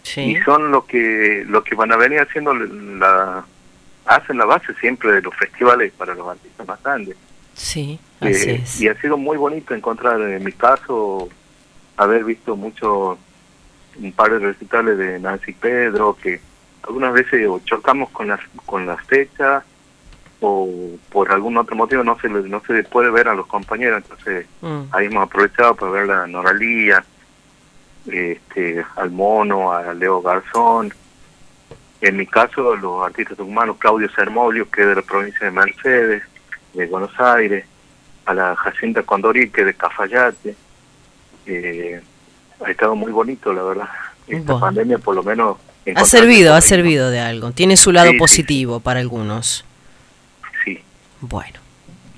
Sí. Y son los que los que van a venir haciendo la hacen la base siempre de los festivales para los artistas más grandes. Sí, así Eh, es. y ha sido muy bonito encontrar, en mi caso, haber visto mucho, un par de recitales de Nancy Pedro, que algunas veces o chocamos con las, con las fechas o por algún otro motivo no se le- no se puede ver a los compañeros, entonces Mm. ahí hemos aprovechado para ver a Noralía, este, al Mono, a Leo Garzón, en mi caso los artistas humanos, Claudio Sermolio, que es de la provincia de Mercedes, de Buenos Aires, a la Jacinta Condori, que es de Cafayate, eh, ha estado muy bonito, la verdad. Esta Bueno. pandemia por lo menos... Ha servido, ha servido de algo. Tiene su lado Sí, sí, positivo para algunos. Sí. Bueno.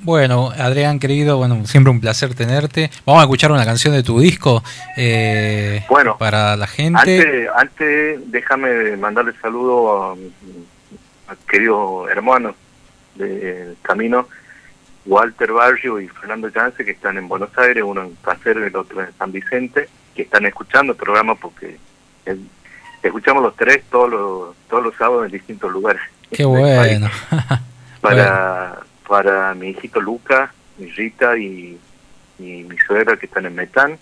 Bueno, Adrián, querido, bueno, siempre un placer tenerte. Vamos a escuchar una canción de tu disco eh, Bueno, para la gente. Antes, antes déjame mandarle saludo a, a queridos hermanos del camino, Walter Barrio y Fernando Yance, que están en Buenos Aires, uno en Cáceres, el otro en San Vicente, que están escuchando el programa porque eh, escuchamos los tres todos los, todos los sábados en distintos lugares. Qué bueno. Para, para mi hijito Luca, mi Rita y, y mi suegra que están en Metán.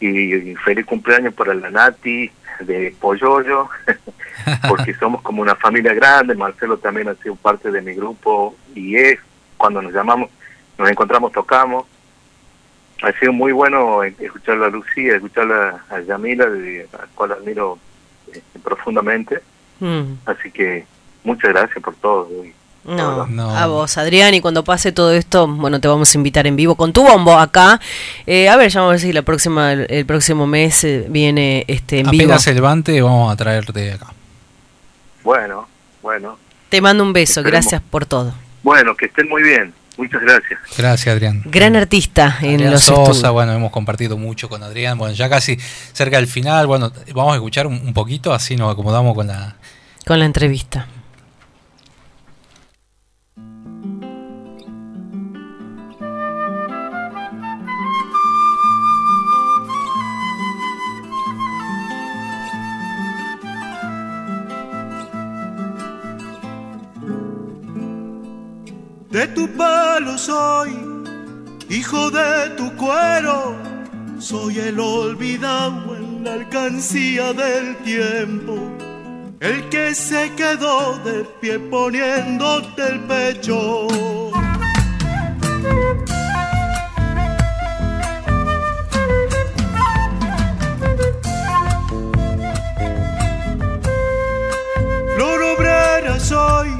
Y, y feliz cumpleaños para la Nati de Polloyo, porque somos como una familia grande. Marcelo también ha sido parte de mi grupo y es cuando nos llamamos, nos encontramos, tocamos. Ha sido muy bueno escuchar a Lucía, escuchar a, a Yamila, de, a la cual admiro eh, profundamente. Mm. Así que muchas gracias por todo. y- No, a vos, Adrián, y cuando pase todo esto, bueno, te vamos a invitar en vivo con tu bombo acá. Eh, a ver, ya vamos a ver si la próxima, el, el próximo mes eh, viene este en vivo. Apenas se levante, vamos a traerte acá. Bueno, bueno. Te mando un beso, Esperemos. gracias por todo. Bueno, que estén muy bien. Muchas gracias. Gracias, Adrián. Gran artista en Adrián los Sosa, estudios. bueno, hemos compartido mucho con Adrián. Bueno, ya casi cerca del final. Bueno, vamos a escuchar un, un poquito, así nos acomodamos con la. Con la entrevista. De tu pelo soy, hijo de tu cuero, soy el olvidado en la alcancía del tiempo, el que se quedó de pie poniéndote el pecho. Flor obrera soy,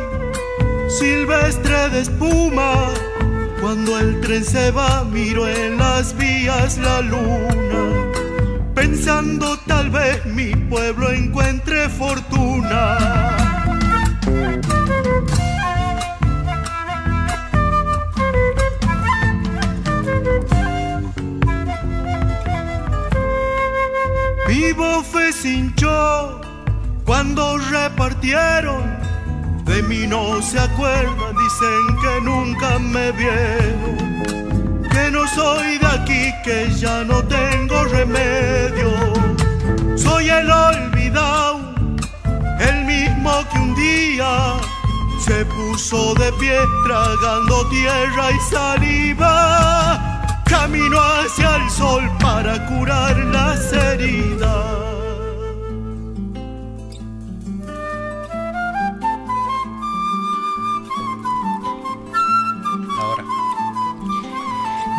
silvestre de espuma. Cuando el tren se va, miro en las vías la luna. Pensando tal vez mi pueblo encuentre fortuna. Vivo fe sin cuando repartieron de mí no se acuerdan, dicen que nunca me vieron, que no soy de aquí, que ya no tengo remedio. Soy el olvidado, el mismo que un día se puso de pie tragando tierra y saliva. Camino hacia el sol para curar las heridas.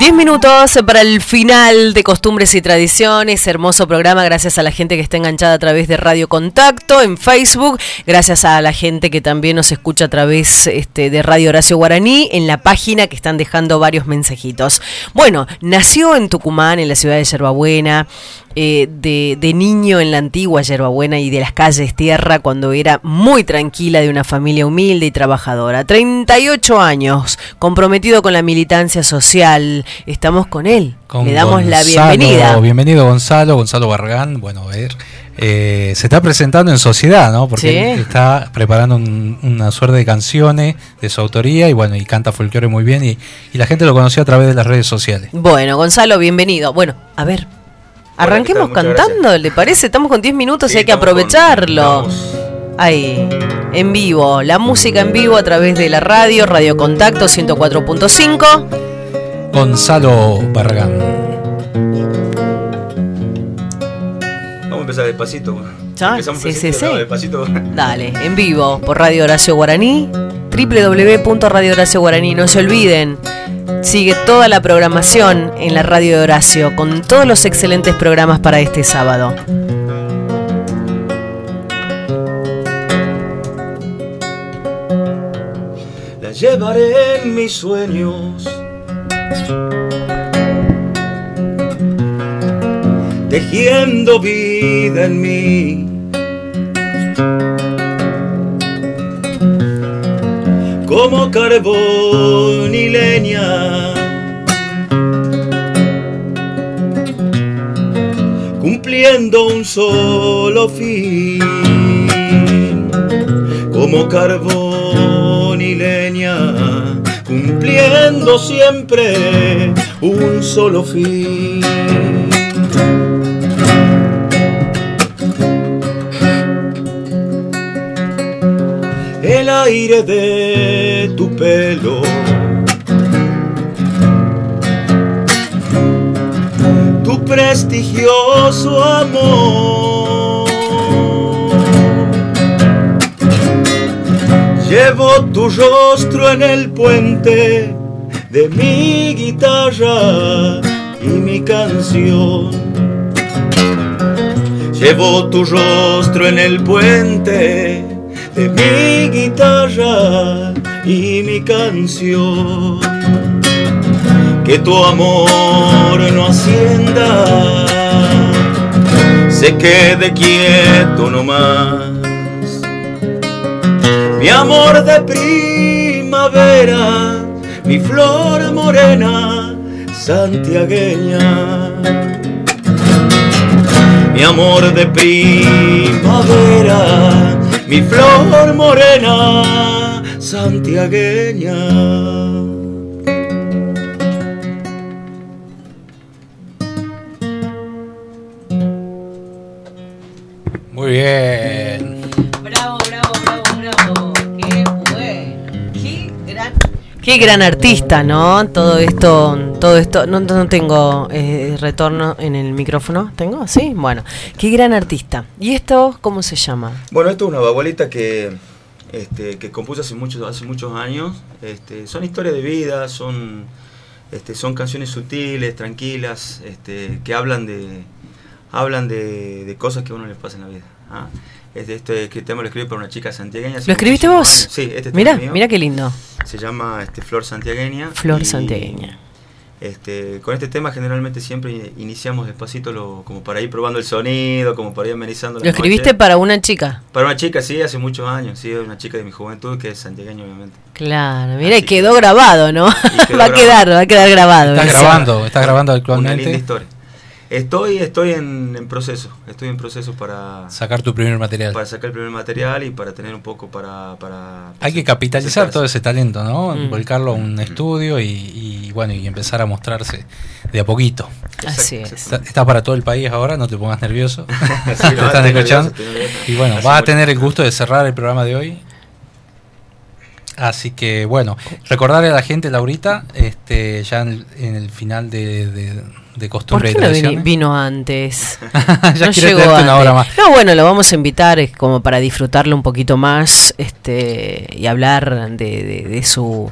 Diez minutos para el final de Costumbres y Tradiciones. Hermoso programa. Gracias a la gente que está enganchada a través de Radio Contacto en Facebook. Gracias a la gente que también nos escucha a través este, de Radio Horacio Guaraní en la página que están dejando varios mensajitos. Bueno, nació en Tucumán, en la ciudad de Yerbabuena. Eh, de, de, niño en la antigua Yerbabuena y de las calles Tierra cuando era muy tranquila de una familia humilde y trabajadora. 38 años, comprometido con la militancia social. Estamos con él. Con Le damos la bienvenida. Bienvenido Gonzalo, Gonzalo Barragán. Bueno, a ver. eh, se está presentando en sociedad, ¿no? Porque Sí. él está preparando un- una suerte de canciones de su autoría y bueno, y canta folclore muy bien y, y la gente lo conoció a través de las redes sociales. Bueno, Gonzalo, bienvenido. Bueno, a ver. Arranquemos cantando, ¿le parece? Estamos con 10 minutos Sí, y hay que con- aprovecharlo. Ahí, en vivo, la música en vivo a través de la radio, Radio Contacto 104.5. Gonzalo Barragán. Vamos a empezar despacito. ¿Ya? Sí, sí, despacito, sí. Dale, en vivo por Radio Horacio Guaraní, www.radio Guaraní. No se olviden, sigue toda la programación en la radio de Horacio con todos los excelentes programas para este sábado. La llevaré en mis sueños. Tejiendo vida en mí. Como carbón y leña. Cumpliendo un solo fin. Como carbón y leña cumpliendo siempre un solo fin. Aire de tu pelo. Tu prestigioso amor. Llevo tu rostro en el puente de mi guitarra y mi canción. Llevo tu rostro en el puente de mi guitarra y mi canción. Que tu amor no ascienda, se quede quieto nomás mi amor de primavera, mi flor morena santiagueña. Mi amor de primavera, mi flor morena santiagueña. Muy bien. Qué gran. Artista, ¿no? Todo esto, todo esto, no, no tengo eh, retorno en el micrófono, ¿tengo? Sí, bueno, qué gran artista. ¿Y esto cómo se llama? Bueno, esto es una bagualita que, este, que compuso hace muchos, hace muchos años. Este, son historias de vida, son, este, son canciones sutiles, tranquilas, este, que hablan de, hablan de, de cosas que a uno le pasa en la vida. ¿ah? Este, este, este tema lo escribí para una chica santiagueña. ¿Lo escribiste vos? años. Sí, este tema Mira, es mío. mira qué lindo. Se llama este, Flor Santiagueña. Flor y, santiagueña. Este, con este tema generalmente siempre iniciamos despacito lo, como para ir probando el sonido, como para ir amenizando ¿Lo escribiste noche. para una chica? Para una chica, sí, hace muchos años, sí, una chica de mi juventud que es santiagueña obviamente. Claro, mira, y quedó grabado, ¿no? quedó va a quedar, grabado. va a quedar grabado. Está grabando, está grabando Una linda actualmente. historia. Estoy, estoy en, en proceso, estoy en proceso para Sacar tu primer material. para sacar el primer material y para tener un poco para... para Hay que capitalizar todo ese talento, ¿no? Mm. Volcarlo a un estudio y, y, bueno, y empezar a mostrarse de a poquito. Así es. Está, está para todo el país ahora, no te pongas nervioso. Sí, Te no, están escuchando. nervioso. Y bueno, Hace vas a tener el gusto de cerrar el programa de hoy. Así que bueno, recordarle a la gente, Laurita, este, ya en el, en el final de, de, de ¿Por costumbre qué y no vino antes? Ya no llegó antes. una hora más. No, bueno, lo vamos a invitar es como para disfrutarlo un poquito más este y hablar de, de- de su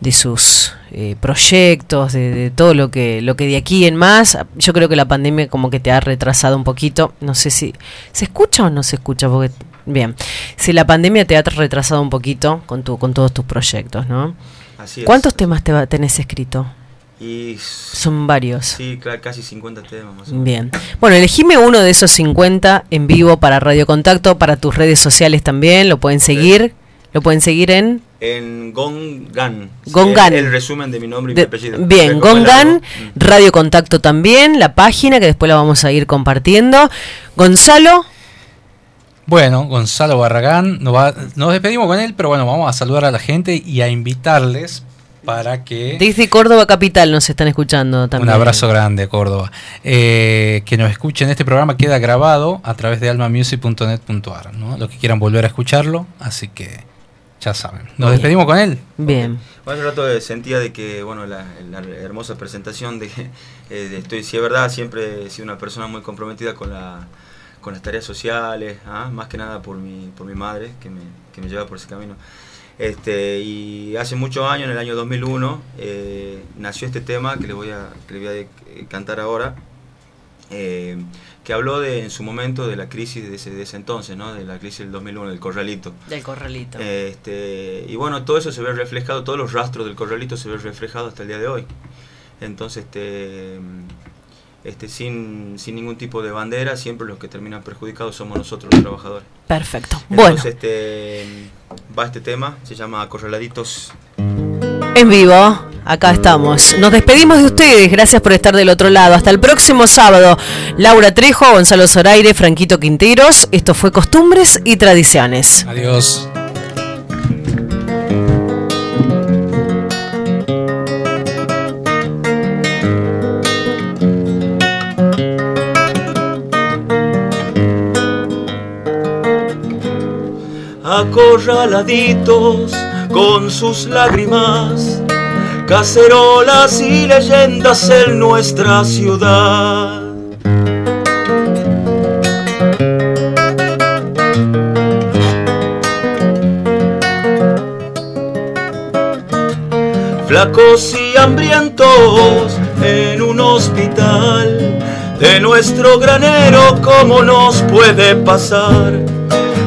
de sus eh, proyectos, de, de todo lo que lo que de aquí en más. Yo creo que la pandemia como que te ha retrasado un poquito. No sé si se escucha o no se escucha porque bien. Si la pandemia te ha retrasado un poquito con tu con todos tus proyectos, ¿no? Así es. ¿Cuántos temas te va- tenés escrito? Y Son varios. Sí, casi 50 temas más o menos. Bien. Bueno, elegime uno de esos 50 en vivo para Radio Contacto, para tus redes sociales también. Lo pueden seguir. Lo pueden seguir en. En Gongan. Gongan. El, el resumen de mi nombre y de- mi apellido. bien, Gongan, largo. Radio Contacto también, la página que después la vamos a ir compartiendo. Gonzalo, Bueno, Gonzalo Barragán, nos, va- nos despedimos con él, pero bueno, vamos a saludar a la gente y a invitarles para que... desde Córdoba Capital nos están escuchando también. Un abrazo grande, Córdoba. Eh, que nos escuchen. Este programa queda grabado a través de almamusic.net.ar. ¿no? Los que quieran volver a escucharlo, así que ya saben. Nos Bien. despedimos con él. Bien. Bueno, hace rato sentía de que, bueno, la, la hermosa presentación de que eh, de estoy, si es verdad, siempre he sido una persona muy comprometida con la con las tareas sociales, ¿ah? más que nada por mi, por mi madre, que me, que me lleva por ese camino. Este, y hace muchos años, en el año 2001, eh, nació este tema que le voy a, que le voy a eh, cantar ahora, eh, que habló de, en su momento de la crisis de ese, de ese entonces, ¿no? de la crisis del 2001, del corralito. Del corralito. Este, y bueno, todo eso se ve reflejado, todos los rastros del corralito se ven reflejados hasta el día de hoy. Entonces, este, este, sin, sin ningún tipo de bandera, siempre los que terminan perjudicados somos nosotros los trabajadores. Perfecto. Bueno. Entonces, este, va este tema, se llama Acorraladitos. En vivo, acá estamos. Nos despedimos de ustedes, gracias por estar del otro lado. Hasta el próximo sábado. Laura Trejo, Gonzalo Zoraire, Franquito Quinteros. Esto fue Costumbres y Tradiciones. Adiós. Acorraladitos con sus lágrimas, cacerolas y leyendas en nuestra ciudad. Flacos y hambrientos en un hospital de nuestro granero, ¿cómo nos puede pasar?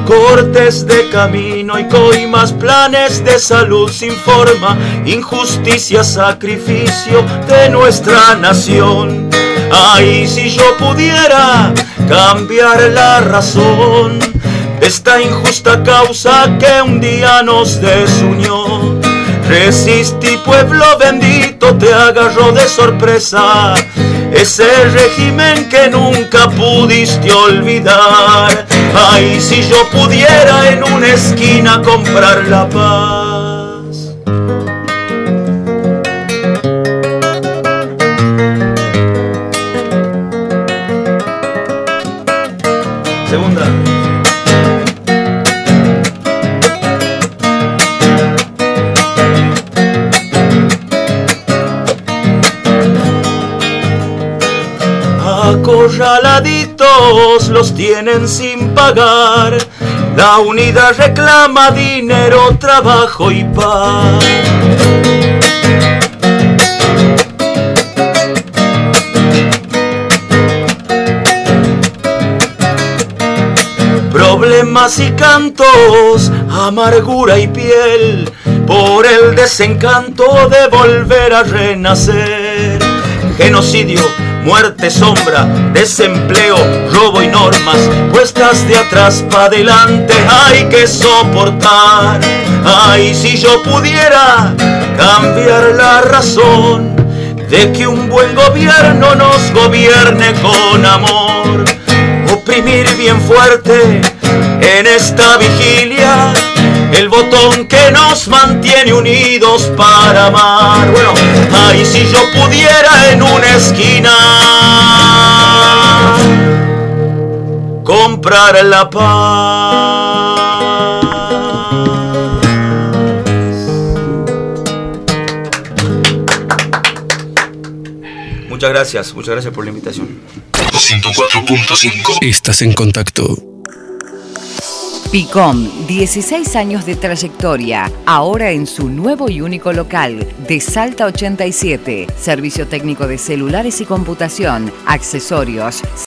Cortes de camino y coimas, planes de salud sin forma, injusticia, sacrificio de nuestra nación. Ay, si yo pudiera cambiar la razón de esta injusta causa que un día nos desunió. Resistí, pueblo bendito, te agarró de sorpresa ese régimen que nunca pudiste olvidar. Ay, si yo pudiera en una esquina comprar la paz. Acorraladitos los tienen sin pagar. La unidad reclama dinero, trabajo y paz. Problemas y cantos, amargura y piel, por el desencanto de volver a renacer. Genocidio, muerte, sombra, desempleo, robo y normas, puestas de atrás para adelante hay que soportar. Ay, si yo pudiera cambiar la razón de que un buen gobierno nos gobierne con amor, oprimir bien fuerte en esta vigilia el botón que nos mantiene unidos para amar. Bueno, ay, si yo pudiera en una esquina comprar la paz. Muchas gracias, muchas gracias por la invitación. 104.5 Estás en contacto. PICOM, 16 años de trayectoria, ahora en su nuevo y único local, de Salta 87, servicio técnico de celulares y computación, accesorios,